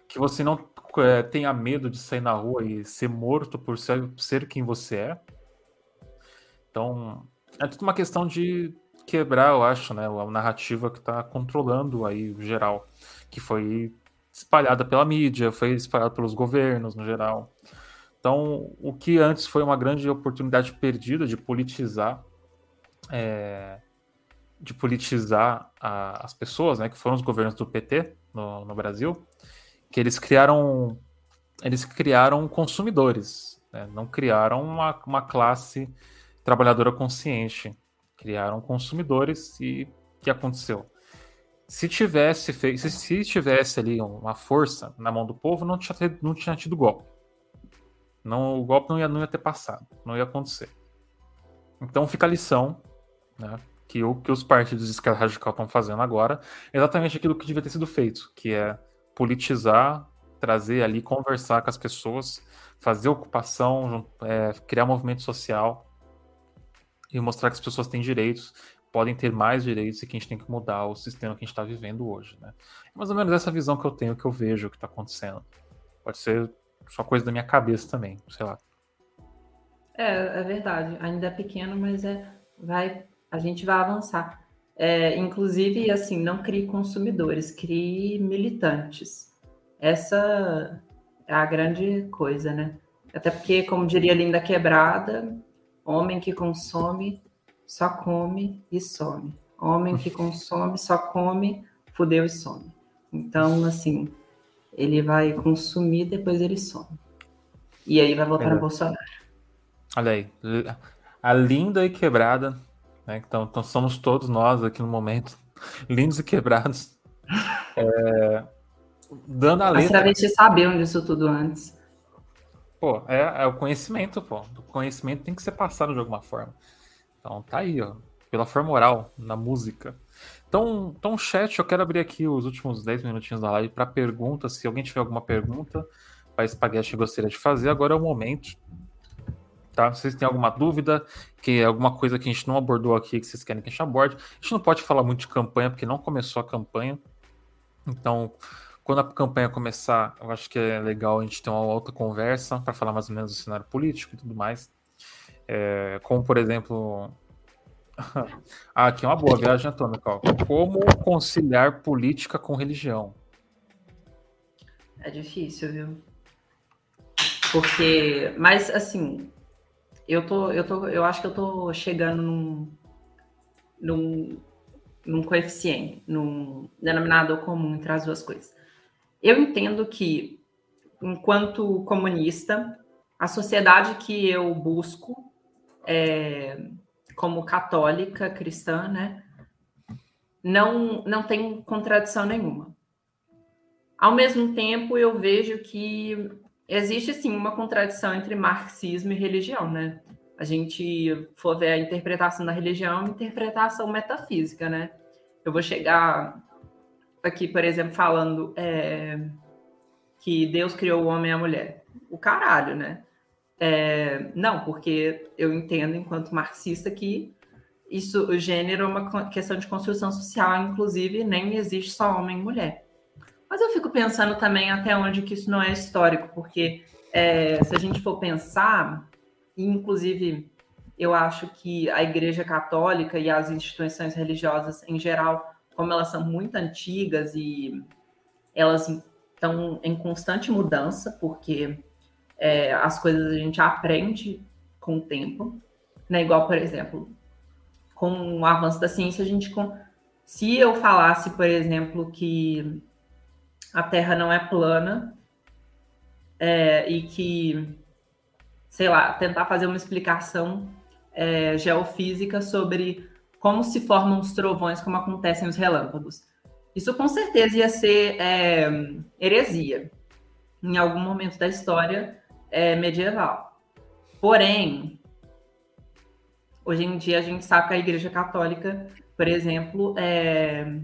que você não é, tenha medo de sair na rua e ser morto por ser, ser quem você é. Então, é tudo uma questão de quebrar, eu acho, né, a narrativa que está controlando aí o geral, que foi espalhada pela mídia, foi espalhada pelos governos no geral. Então, o que antes foi uma grande oportunidade perdida de politizar, é, de politizar a, as pessoas, né, que foram os governos do PT no, no Brasil, que eles criaram, eles criaram consumidores, né, não criaram uma, uma classe trabalhadora consciente, criaram consumidores e que aconteceu? Se tivesse feito, se, se tivesse ali uma força na mão do povo, não tinha, não tinha tido golpe. Não, o golpe não ia, não ia ter passado, não ia acontecer. Então fica a lição, né, que o que os partidos de esquerda radical estão fazendo agora é exatamente aquilo que devia ter sido feito, que é politizar, trazer ali, conversar com as pessoas, fazer ocupação, é, criar movimento social e mostrar que as pessoas têm direitos, podem ter mais direitos e que a gente tem que mudar o sistema que a gente está vivendo hoje, né? É mais ou menos essa visão que eu tenho, que eu vejo que está acontecendo. Pode ser só coisa da minha cabeça também, sei lá. É, é verdade. Ainda é pequeno, mas é, vai, a gente vai avançar. É, inclusive, assim, não crie consumidores, crie militantes. Essa é a grande coisa, né? Até porque, como diria Linda Quebrada, homem que consome só come e some. Homem que consome só come, fudeu e some. Então, assim, ele vai consumir, depois ele some. E aí vai voltar é. no Bolsonaro. Olha aí, a linda e quebrada, né? Então, então somos todos nós aqui no momento, (laughs) lindos e quebrados. É, dando a letra. Mas travestis sabiam disso tudo antes. Pô, é, é, o conhecimento, pô. O conhecimento tem que ser passado de alguma forma. Então tá aí, ó. Pela forma oral, na música. Então, então, chat, eu quero abrir aqui os últimos 10 minutinhos da live para perguntas. Se alguém tiver alguma pergunta para Spaghetti gostaria de fazer, agora é o momento. Tá? Se vocês têm alguma dúvida, que é alguma coisa que a gente não abordou aqui que vocês querem que a gente aborde, a gente não pode falar muito de campanha, porque não começou a campanha. Então, quando a campanha começar, eu acho que é legal a gente ter uma outra conversa para falar mais ou menos do cenário político e tudo mais. É, como, por exemplo, (laughs) ah, aqui é uma boa viagem atômica. Como conciliar política com religião? É difícil, viu? Porque, mas assim, eu tô, eu tô, eu acho que eu tô chegando num, num, num coeficiente, num denominador comum entre as duas coisas. Eu entendo que, enquanto comunista, a sociedade que eu busco é, como católica cristã, né, não, não tem contradição nenhuma. Ao mesmo tempo, eu vejo que existe sim uma contradição entre marxismo e religião, né? A gente for ver a interpretação da religião, uma interpretação metafísica, né? Eu vou chegar aqui, por exemplo, falando é, que Deus criou o homem e a mulher. O caralho, né? É, não, porque eu entendo, enquanto marxista, que isso, o gênero é uma questão de construção social, inclusive nem existe só homem e mulher. Mas eu fico pensando também até onde que isso não é histórico, porque é, se a gente for pensar, inclusive eu acho que a Igreja Católica e as instituições religiosas em geral, como elas são muito antigas e elas estão em constante mudança, porque é, as coisas a gente aprende com o tempo, né? Igual, por exemplo, com o avanço da ciência, a gente. Se eu falasse, por exemplo, que a Terra não é plana é, e que, sei lá, tentar fazer uma explicação é, geofísica sobre como se formam os trovões, como acontecem os relâmpagos. Isso com certeza ia ser é, heresia em algum momento da história é, medieval. Porém, hoje em dia a gente sabe que a Igreja Católica, por exemplo, é,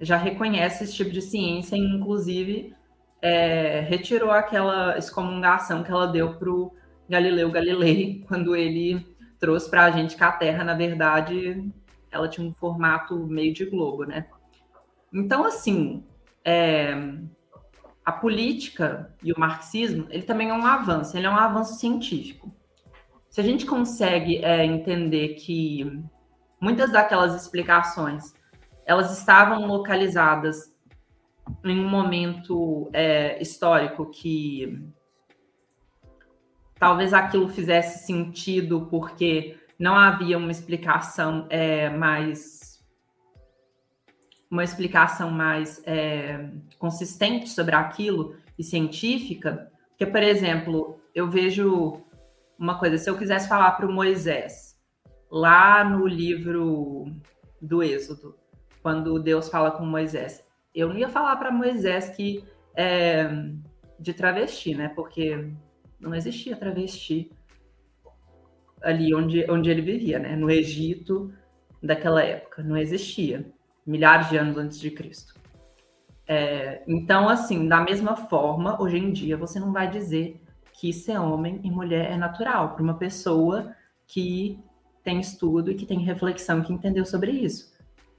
já reconhece esse tipo de ciência e, inclusive, é, retirou aquela excomungação que ela deu para o Galileu Galilei, (laughs) quando ele trouxe para a gente que a Terra, na verdade, ela tinha um formato meio de globo, né? Então, assim, é, a política e o marxismo, ele também é um avanço, ele é um avanço científico. Se a gente consegue é, entender que muitas daquelas explicações elas estavam localizadas em um momento é, histórico que talvez aquilo fizesse sentido porque não havia uma explicação é, mais uma explicação mais é, consistente sobre aquilo e científica, que por exemplo eu vejo uma coisa se eu quisesse falar para o Moisés lá no livro do Êxodo quando Deus fala com Moisés. Eu não ia falar para Moisés que é, de travesti, né? Porque não existia travesti ali onde, onde ele vivia, né? No Egito daquela época, não existia, milhares de anos antes de Cristo. É, então, assim, da mesma forma, hoje em dia, você não vai dizer que ser homem e mulher é natural para uma pessoa que tem estudo e que tem reflexão, que entendeu sobre isso.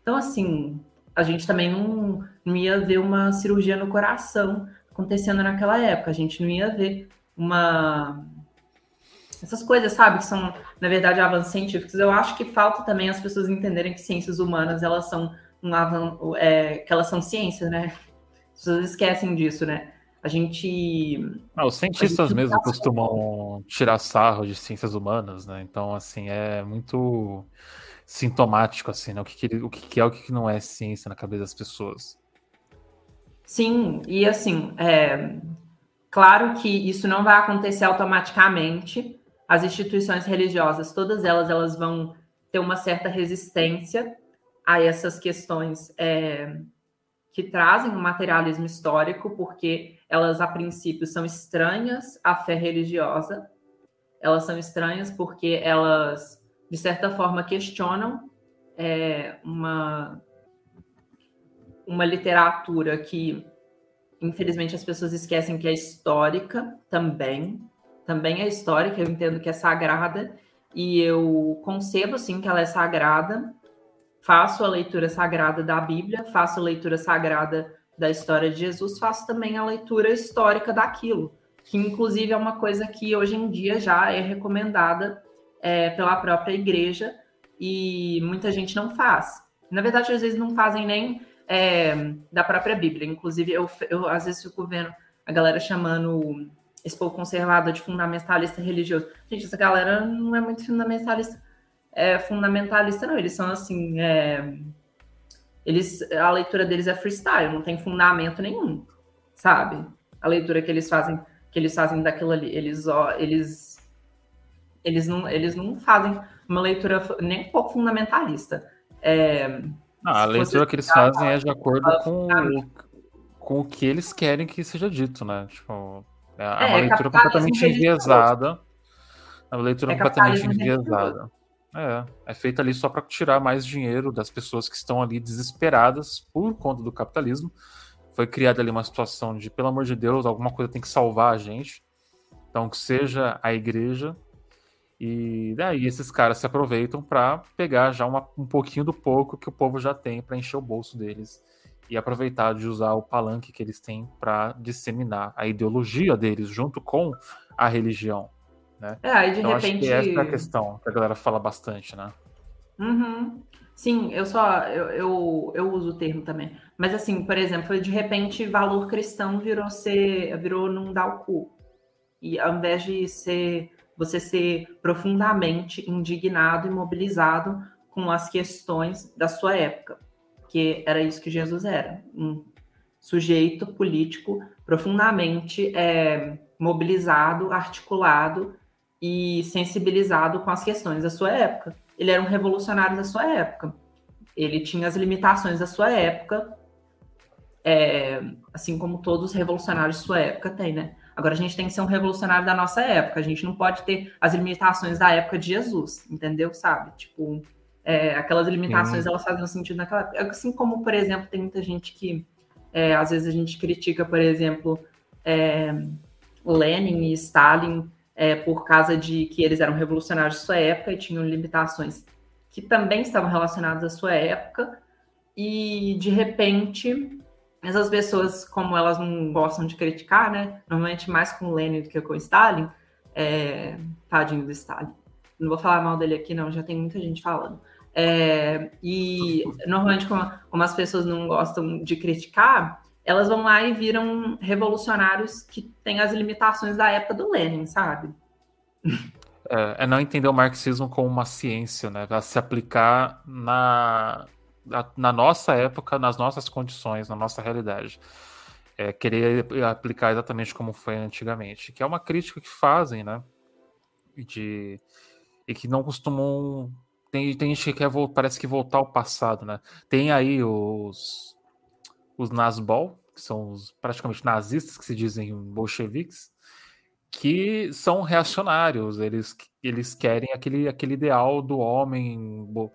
Então, assim, a gente também não, não ia ver uma cirurgia no coração acontecendo naquela época. A gente não ia ver uma. Essas coisas, sabe, que são, na verdade, avanços científicos. Eu acho que falta também as pessoas entenderem que ciências humanas, elas são um avan... é, que elas são ciências, né? As pessoas esquecem disso, né? A gente. Ah, os cientistas gente mesmo costumam tirar sarro de ciências humanas, né? Então, assim, é muito sintomático, assim, né? O que, que, o que, é o que não é ciência na cabeça das pessoas. Sim, e assim, é, claro que isso não vai acontecer automaticamente. As instituições religiosas, todas elas, elas vão ter uma certa resistência a essas questões é, que trazem o materialismo histórico, porque elas, a princípio, são estranhas à fé religiosa. Elas são estranhas porque elas de certa forma, questionam é, uma, uma literatura que, infelizmente, as pessoas esquecem que é histórica também. Também é histórica, eu entendo que é sagrada, e eu concebo, sim, que ela é sagrada. Faço a leitura sagrada da Bíblia, faço a leitura sagrada da história de Jesus, faço também a leitura histórica daquilo, que inclusive é uma coisa que hoje em dia já é recomendada é, pela própria igreja e muita gente não faz. Na verdade, às vezes não fazem nem é, da própria Bíblia. Inclusive, eu, eu às vezes fico vendo a galera chamando esse povo conservador de fundamentalista religioso. Gente, essa galera não é muito fundamentalista, é, fundamentalista, não. Eles são assim. É, eles, a leitura deles é freestyle, não tem fundamento nenhum, sabe? A leitura que eles fazem, que eles fazem daquilo ali. Eles, ó, eles eles não, eles não fazem uma leitura nem um pouco fundamentalista. É, ah, a leitura que eles fazem é de acordo com, o, com o que eles querem que seja dito, né? Tipo, é, é uma leitura completamente enviesada. É uma leitura é completamente enviesada. É, é feita ali só para tirar mais dinheiro das pessoas que estão ali desesperadas por conta do capitalismo. Foi criada ali uma situação de, pelo amor de Deus, alguma coisa tem que salvar a gente. Então, que seja a igreja e daí esses caras se aproveitam para pegar já uma, um pouquinho do pouco que o povo já tem para encher o bolso deles e aproveitar de usar o palanque que eles têm para disseminar a ideologia deles junto com a religião. Né? É, aí de então, repente. Acho que essa é a questão que a galera fala bastante, né? Uhum. Sim, eu só eu, eu, eu, uso o termo também. Mas assim, por exemplo, de repente valor cristão virou ser virou não dar o cu. E ao invés de ser você ser profundamente indignado e mobilizado com as questões da sua época, que era isso que Jesus era, um sujeito político profundamente é, mobilizado, articulado e sensibilizado com as questões da sua época. Ele era um revolucionário da sua época. Ele tinha as limitações da sua época, é, assim como todos os revolucionários de sua época têm, né? Agora a gente tem que ser um revolucionário da nossa época. A gente não pode ter as limitações da época de Jesus, entendeu? Sabe? Tipo, é, aquelas limitações elas fazem sentido naquela época. Assim como, por exemplo, tem muita gente que é, às vezes a gente critica, por exemplo, é, Lenin e Stalin é, por causa de que eles eram revolucionários de sua época e tinham limitações que também estavam relacionadas à sua época. E de repente essas pessoas, como elas não gostam de criticar, né? Normalmente mais com o Lenin do que com o Stalin, é... tadinho do Stalin. Não vou falar mal dele aqui, não, já tem muita gente falando. É... e normalmente, como, como as pessoas não gostam de criticar, elas vão lá e viram revolucionários que têm as limitações da época do Lenin, sabe? É, é não entender o marxismo como uma ciência, né? A se aplicar na, na nossa época, nas nossas condições, na nossa realidade. É, querer aplicar exatamente como foi antigamente, que é uma crítica que fazem, né? De, e que não costumam. Tem, tem gente que quer, parece que voltar ao passado, né? Tem aí os, os Nazbol, que são os praticamente nazistas, que se dizem bolcheviques, que são reacionários, eles, eles querem aquele, aquele ideal do homem bo,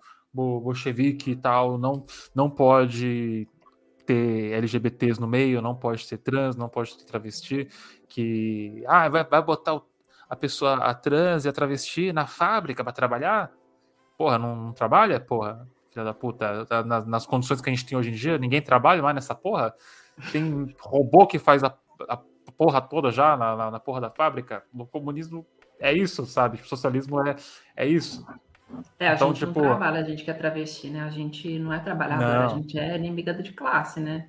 bolchevique e tal, não, não pode ter LGBTs no meio, não pode ter trans, não pode ter travesti, que ah, vai, vai botar a pessoa, a trans e a travesti na fábrica para trabalhar? Porra, não, não, trabalha? Porra, filha da puta, tá nas, nas, condições que a gente tem hoje em dia, ninguém trabalha mais nessa porra? Tem robô que faz a, a porra toda já na, na, na, porra da fábrica. No comunismo é isso, sabe? O socialismo é, é isso. É, a então, gente tipo... não trabalha, a gente que é travesti, né? A gente não é trabalhadora, a gente é inimiga de classe, né?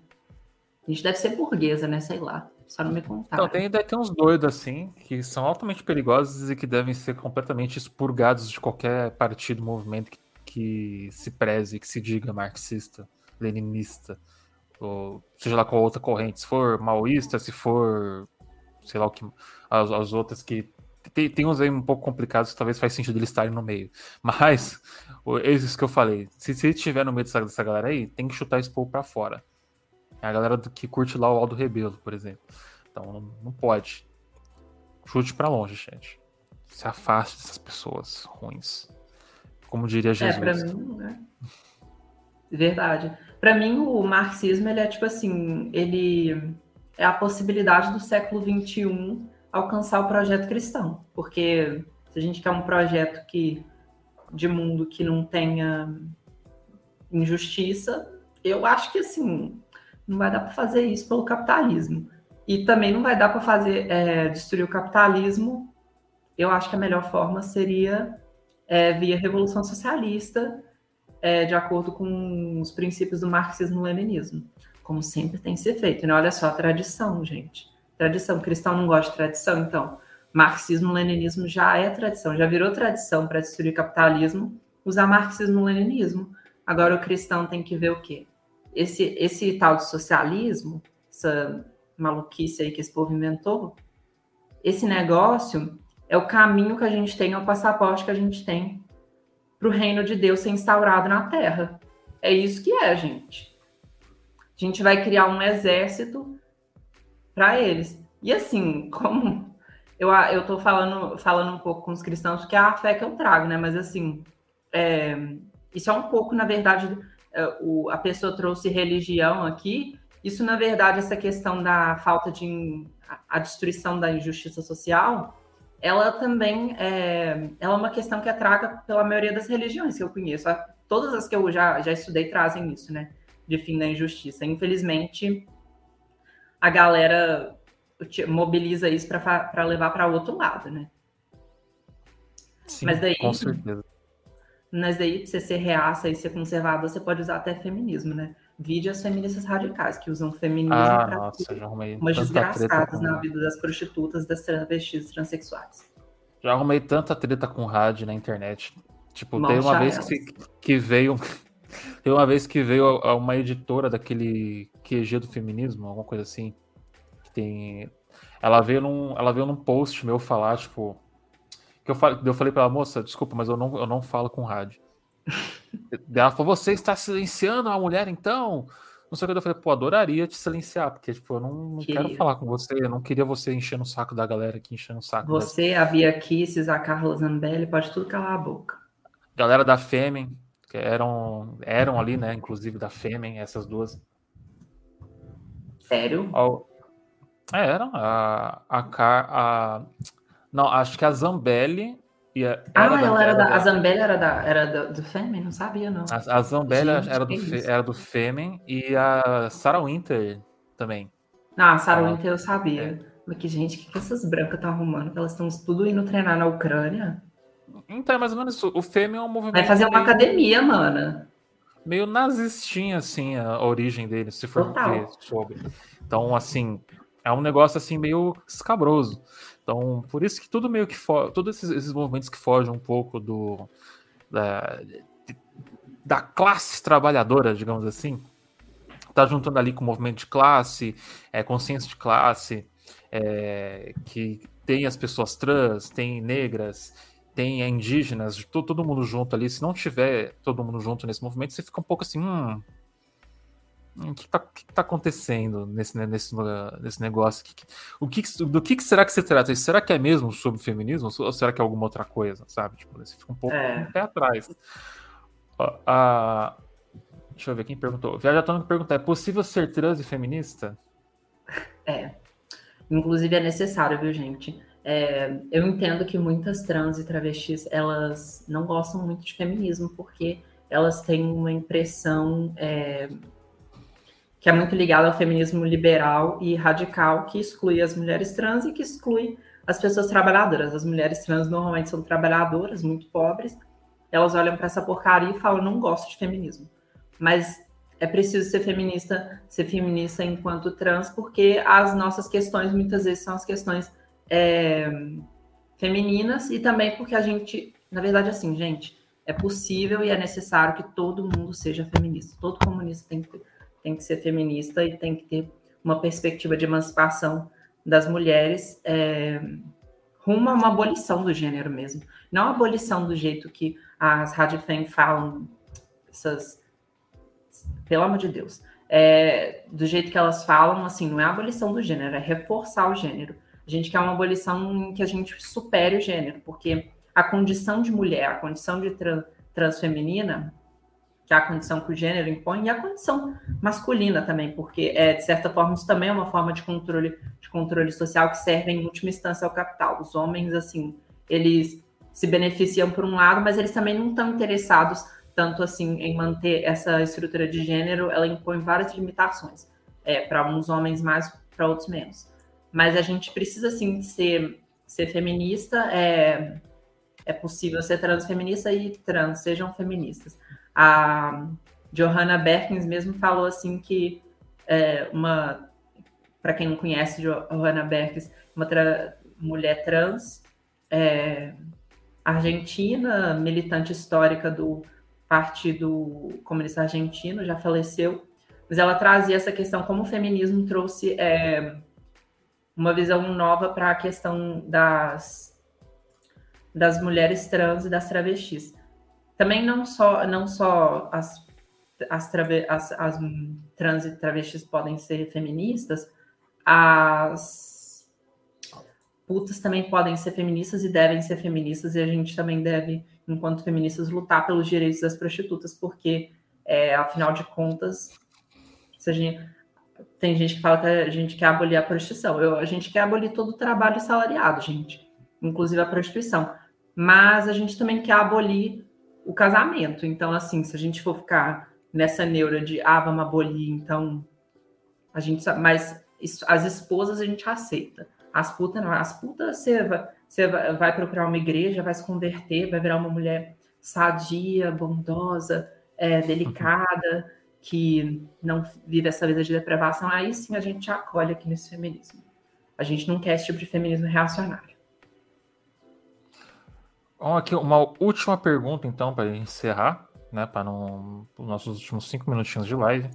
A gente deve ser burguesa, né? Sei lá. Só não me contar. Então, tem, tem uns doidos assim, que são altamente perigosos e que devem ser completamente expurgados de qualquer partido, movimento que, que se preze, que se diga marxista, leninista ou seja lá qual outra corrente, se for maoísta, se for, sei lá o que, as, as outras que tem, tem uns aí um pouco complicados que talvez faz sentido eles estarem no meio. Mas, esses que eu falei, se, se estiver no meio dessa, dessa galera aí, tem que chutar esse povo pra fora. É a galera do, que curte lá o Aldo Rebelo, por exemplo. Então, não, não pode. Chute para longe, gente. Se afaste dessas pessoas ruins. Como diria Jesus. É, pra mim, né? Verdade. Para mim, o marxismo ele é tipo assim, ele é a possibilidade do século XXI alcançar o projeto cristão, porque se a gente quer um projeto que de mundo que não tenha injustiça, eu acho que assim não vai dar para fazer isso pelo capitalismo e também não vai dar para fazer é, destruir o capitalismo. Eu acho que a melhor forma seria é, via revolução socialista é, de acordo com os princípios do marxismo-leninismo, como sempre tem que ser feito. Né? Olha só a tradição, gente. Tradição, cristão não gosta de tradição, então marxismo-leninismo já é tradição, já virou tradição para destruir o capitalismo usar marxismo-leninismo. Agora o cristão tem que ver o quê? Esse, esse tal de socialismo, essa maluquice aí que esse povo inventou, esse negócio é o caminho que a gente tem, é o passaporte que a gente tem para o reino de Deus ser instaurado na terra. É isso que é, gente. A gente vai criar um exército para eles. E assim, (laughs) como eu, eu tô falando, falando um pouco com os cristãos, que é a fé que eu trago, né? Mas assim, é, isso é um pouco, na verdade, é, o, a pessoa trouxe religião aqui. Isso, na verdade, essa questão da falta de a destruição da injustiça social ela também é, ela é uma questão que é traga pela maioria das religiões que eu conheço. Todas as que eu já, já estudei trazem isso, né? De fim da injustiça. Infelizmente, a galera mobiliza isso para levar para outro lado, né? Sim, mas daí, com certeza. Mas daí, pra você ser reaça e ser conservador, você pode usar até feminismo, né? Vide as feministas radicais, que usam feminismo ah, para nossa, já arrumei umas desgraçadas na vida das prostitutas, das travestis transexuais. Já arrumei tanta treta com rádio na internet. Tipo, tem uma vez que, que veio. Tem uma vez que veio uma editora daquele QG do feminismo, alguma coisa assim. Que tem. Ela veio num, ela veio num post meu falar, tipo. Que eu, falei, eu falei pra ela, moça, desculpa, mas eu não, eu não falo com rádio. (laughs) Ela falou, você está silenciando a mulher então? Não sei o que eu falei, pô, adoraria te silenciar, porque, tipo, eu não, não quero falar com você, eu não queria você enchendo o saco da galera aqui, enchendo o saco. Você, a Bia Kisses, a Carla Zambelli, pode tudo calar a boca. Galera da Fêmen, que eram, eram ali, né, inclusive da Fêmen, essas duas. Sério? É, eram. A, a, a, não, acho que a Zambelli a, ah, ela era, da, a Zambelli era, da, era do, do Fêmen? Não sabia, não. A, a Zambelli era do, era do Fêmen e a Sarah Winter também. Ah, Sarah ah, Winter eu sabia. É. Mas que, gente, o que, que essas brancas estão arrumando? Que elas estão tudo indo treinar na Ucrânia? Então, é mais ou menos isso. O Fêmea é um movimento. Vai fazer uma meio, academia, mana. Meio nazistinha, assim, a origem dele, se for Total. ver sobre. Então, assim, é um negócio assim meio escabroso. Então, por isso que tudo meio que todos esses, esses, movimentos que fogem um pouco do da, da classe trabalhadora, digamos assim, tá juntando ali com o movimento de classe, é, consciência de classe, é, que tem as pessoas trans, tem negras, tem indígenas, todo, todo mundo junto ali. Se não tiver todo mundo junto nesse movimento, você fica um pouco assim, hum, o que está tá acontecendo nesse, né, nesse, nesse negócio? O que, do que, será que se trata? Será que é mesmo sobre feminismo ou será que é alguma outra coisa, sabe? Tipo, você fica um pouco é. um pé atrás. A, deixa eu ver quem perguntou. Viaja Tônico pergunta: é possível ser trans e feminista? É. Inclusive é necessário, viu, gente? É, eu entendo que muitas trans e travestis elas não gostam muito de feminismo porque elas têm uma impressão é, que é muito ligado ao feminismo liberal e radical, que exclui as mulheres trans e que exclui as pessoas trabalhadoras. As mulheres trans normalmente são trabalhadoras, muito pobres. Elas olham para essa porcaria e falam: não gosto de feminismo. Mas é preciso ser feminista, ser feminista enquanto trans, porque as nossas questões muitas vezes são as questões é, femininas e também porque a gente, na verdade, assim, gente, é possível e é necessário que todo mundo seja feminista. Todo comunista tem que tem que ser feminista e tem que ter uma perspectiva de emancipação das mulheres é, rumo a uma abolição do gênero mesmo. Não abolição do jeito que as Rádio falam, essas. Pelo amor de Deus. É, do jeito que elas falam, assim, não é abolição do gênero, é reforçar o gênero. A gente quer uma abolição em que a gente supere o gênero, porque a condição de mulher, a condição de trans, transfeminina, que é a condição que o gênero impõe, e a condição masculina também, porque, é, de certa forma, isso também é uma forma de controle, de controle social que serve, em última instância, ao capital. Os homens, assim, eles se beneficiam por um lado, mas eles também não estão interessados tanto assim em manter essa estrutura de gênero, ela impõe várias limitações, é, para uns homens mais, para outros menos. Mas a gente precisa, sim, ser, ser feminista, é, é possível ser transfeminista e trans, sejam feministas. A Johanna Berkins mesmo falou assim que é, uma, para quem não conhece Johanna Berkins, uma tra mulher trans é, argentina, militante histórica do Partido Comunista Argentino, já faleceu, mas ela trazia essa questão como o feminismo trouxe é, uma visão nova para a questão das, das mulheres trans e das travestis. Também não só, não só as, as, trave, as, as trans e travestis podem ser feministas, as putas também podem ser feministas e devem ser feministas, e a gente também deve, enquanto feministas, lutar pelos direitos das prostitutas, porque, é, afinal de contas, se a gente, tem gente que fala que a gente quer abolir a prostituição. Eu, a gente quer abolir todo o trabalho salariado, gente, inclusive a prostituição. Mas a gente também quer abolir o casamento. Então, assim, se a gente for ficar nessa neura de ah, vamos abolir, então a gente sabe, mas as esposas a gente aceita. As putas não, as putas você vai, você vai procurar uma igreja, vai se converter, vai virar uma mulher sadia, bondosa, é, delicada, (laughs) que não vive essa vida de depravação, aí sim a gente acolhe aqui nesse feminismo. A gente não quer esse tipo de feminismo reacionário. Vamos aqui uma última pergunta, então, para encerrar, né? Para não, os nossos últimos cinco minutinhos de live.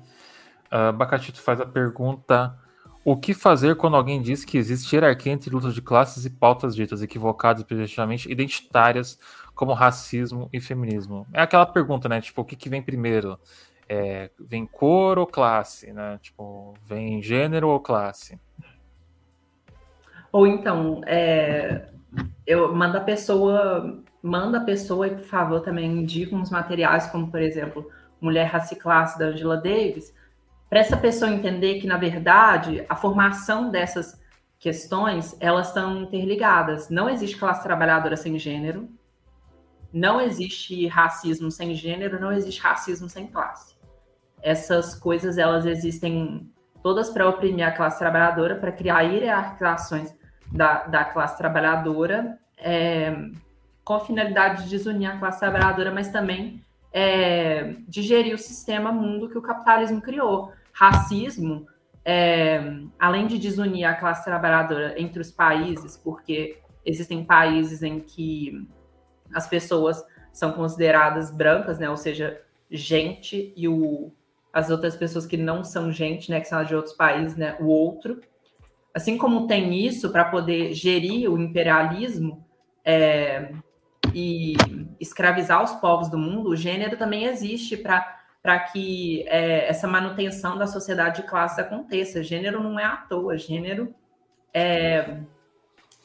Uh, Bacatito faz a pergunta: O que fazer quando alguém diz que existe hierarquia entre lutas de classes e pautas ditas equivocadas e prejudicativamente identitárias, como racismo e feminismo? É aquela pergunta, né? Tipo, o que, que vem primeiro? É, vem cor ou classe, né? Tipo, vem gênero ou classe? Ou então, é, eu mando a pessoa, manda a pessoa e, por favor, também indica uns materiais, como, por exemplo, Mulher Raça e Classe, da Angela Davis, para essa pessoa entender que, na verdade, a formação dessas questões, elas estão interligadas. Não existe classe trabalhadora sem gênero, não existe racismo sem gênero, não existe racismo sem classe. Essas coisas, elas existem todas para oprimir a classe trabalhadora, para criar hierarquizações da, da classe trabalhadora, é, com a finalidade de desunir a classe trabalhadora, mas também é, digerir o sistema mundo que o capitalismo criou. Racismo, é, além de desunir a classe trabalhadora entre os países, porque existem países em que as pessoas são consideradas brancas, né, ou seja, gente, e o, as outras pessoas que não são gente, né, que são de outros países, né, o outro. Assim como tem isso para poder gerir o imperialismo, é, e escravizar os povos do mundo, o gênero também existe para que é, essa manutenção da sociedade de classe aconteça. Gênero não é à toa, gênero é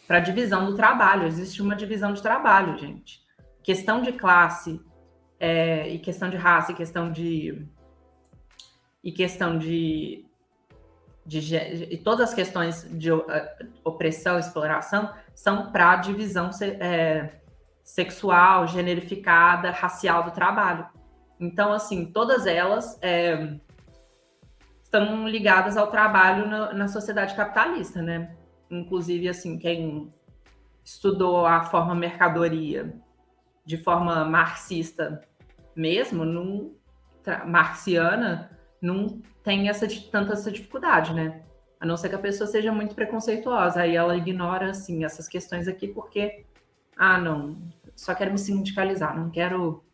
para divisão do trabalho. Existe uma divisão de trabalho, gente. Questão de classe é, e questão de raça e questão de e questão de, de, de, e todas as questões de uh, opressão, exploração são para divisão é, sexual, generificada, racial do trabalho. Então, assim, todas elas é, estão ligadas ao trabalho na, na, sociedade capitalista, né? Inclusive, assim, quem estudou a forma mercadoria de forma marxista mesmo, não, marxiana, não tem essa, tanta essa dificuldade, né? A não ser que a pessoa seja muito preconceituosa, aí ela ignora, assim, essas questões aqui porque, ah, não, só quero me sindicalizar, não quero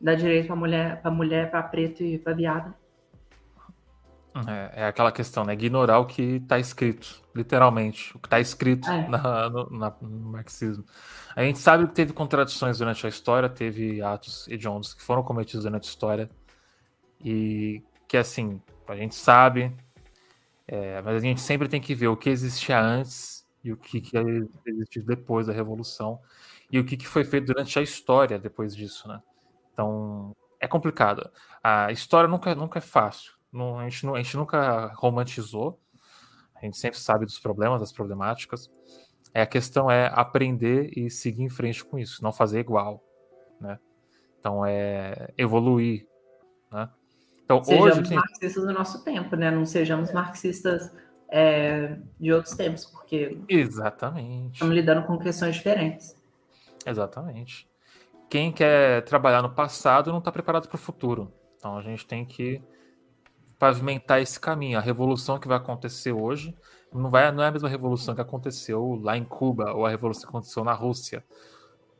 dar direito para mulher, para mulher, para preto e para viado. É, é, aquela questão, né? Ignorar o que está escrito, literalmente, o que está escrito é. na, no, na, no, marxismo. A gente sabe que teve contradições durante a história, teve atos hediondos que foram cometidos durante a história, e que, assim, a gente sabe, é, mas a gente sempre tem que ver o que existia antes e o que, que existiu depois da Revolução e o que, que foi feito durante a história depois disso, né? Então, é complicado. A história nunca, nunca é fácil. Não, a, gente, a gente nunca romantizou. A gente sempre sabe dos problemas, das problemáticas. É, a questão é aprender e seguir em frente com isso, não fazer igual, né? Então, é evoluir, né? Então, sejamos hoje... marxistas do nosso tempo, né? Não sejamos marxistas é, de outros tempos, porque... Exatamente. Estamos lidando com questões diferentes. Exatamente. Quem quer trabalhar no passado não está preparado para o futuro. Então a gente tem que pavimentar esse caminho. A revolução que vai acontecer hoje não, vai, não é a mesma revolução que aconteceu lá em Cuba ou a revolução que aconteceu na Rússia.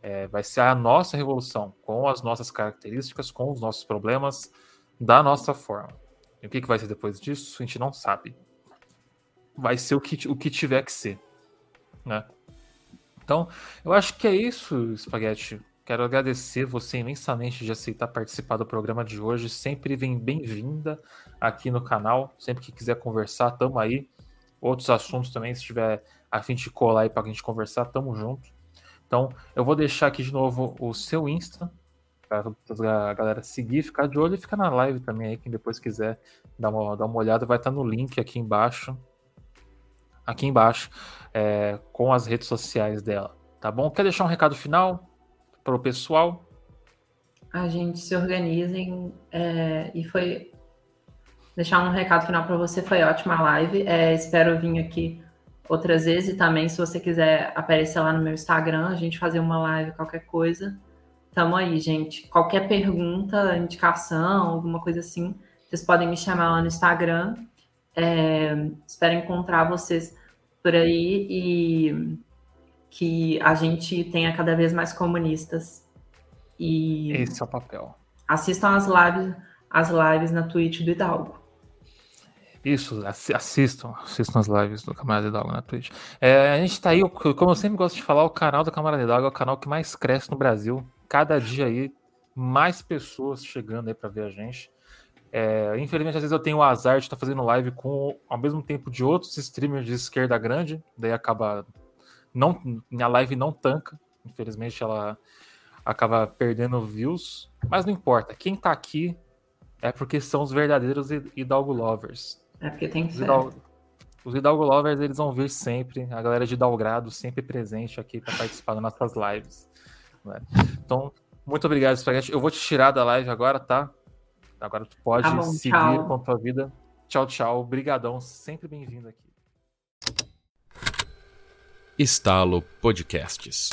É, vai ser a nossa revolução, com as nossas características, com os nossos problemas, da nossa forma. E o que, que vai ser depois disso, a gente não sabe. Vai ser o que, o que tiver que ser. Né? Então, eu acho que é isso, Spaghetti. Quero agradecer você imensamente de aceitar participar do programa de hoje. Sempre vem bem-vinda aqui no canal. Sempre que quiser conversar, tamo aí. Outros assuntos também, se tiver a fim de colar aí para a gente conversar, tamo junto. Então, eu vou deixar aqui de novo o seu Insta, para a galera seguir, ficar de olho e ficar na live também aí, quem depois quiser dar uma, dar uma olhada, vai estar no link aqui embaixo. Aqui embaixo é, com as redes sociais dela, tá bom? Quer deixar um recado final para o pessoal? A gente se organizem é, e foi deixar um recado final para você. Foi ótima a live. É, espero vir aqui outras vezes e também se você quiser aparecer lá no meu Instagram, a gente fazer uma live, qualquer coisa. Tamo aí, gente. Qualquer pergunta, indicação, alguma coisa assim, vocês podem me chamar lá no Instagram. É, espero encontrar vocês por aí e que a gente tenha cada vez mais comunistas. E esse é o papel. Assistam as lives, as lives na Twitch do Hidalgo. Isso, assistam, assistam as lives do Camarada Hidalgo na Twitch. É, a gente tá aí, como eu sempre gosto de falar, o canal do Camarada Hidalgo é o canal que mais cresce no Brasil. Cada dia aí, mais pessoas chegando aí para ver a gente. É, infelizmente, às vezes eu tenho o azar de estar fazendo live com ao mesmo tempo de outros streamers de esquerda grande, daí acaba não minha live não tanca, infelizmente ela acaba perdendo views, mas não importa. Quem tá aqui é porque são os verdadeiros Hidalgo lovers. É porque tem. Os Hidalgo, os Hidalgo lovers eles vão vir sempre, a galera de Hidalgrado sempre presente aqui para participar das nossas lives. Né? Então, muito obrigado, Spaghetti. Eu vou te tirar da live agora, tá? Agora tu pode tá bom, seguir tchau. com a tua vida. Tchau, tchau. Brigadão, sempre bem-vindo aqui. Estalo Podcasts.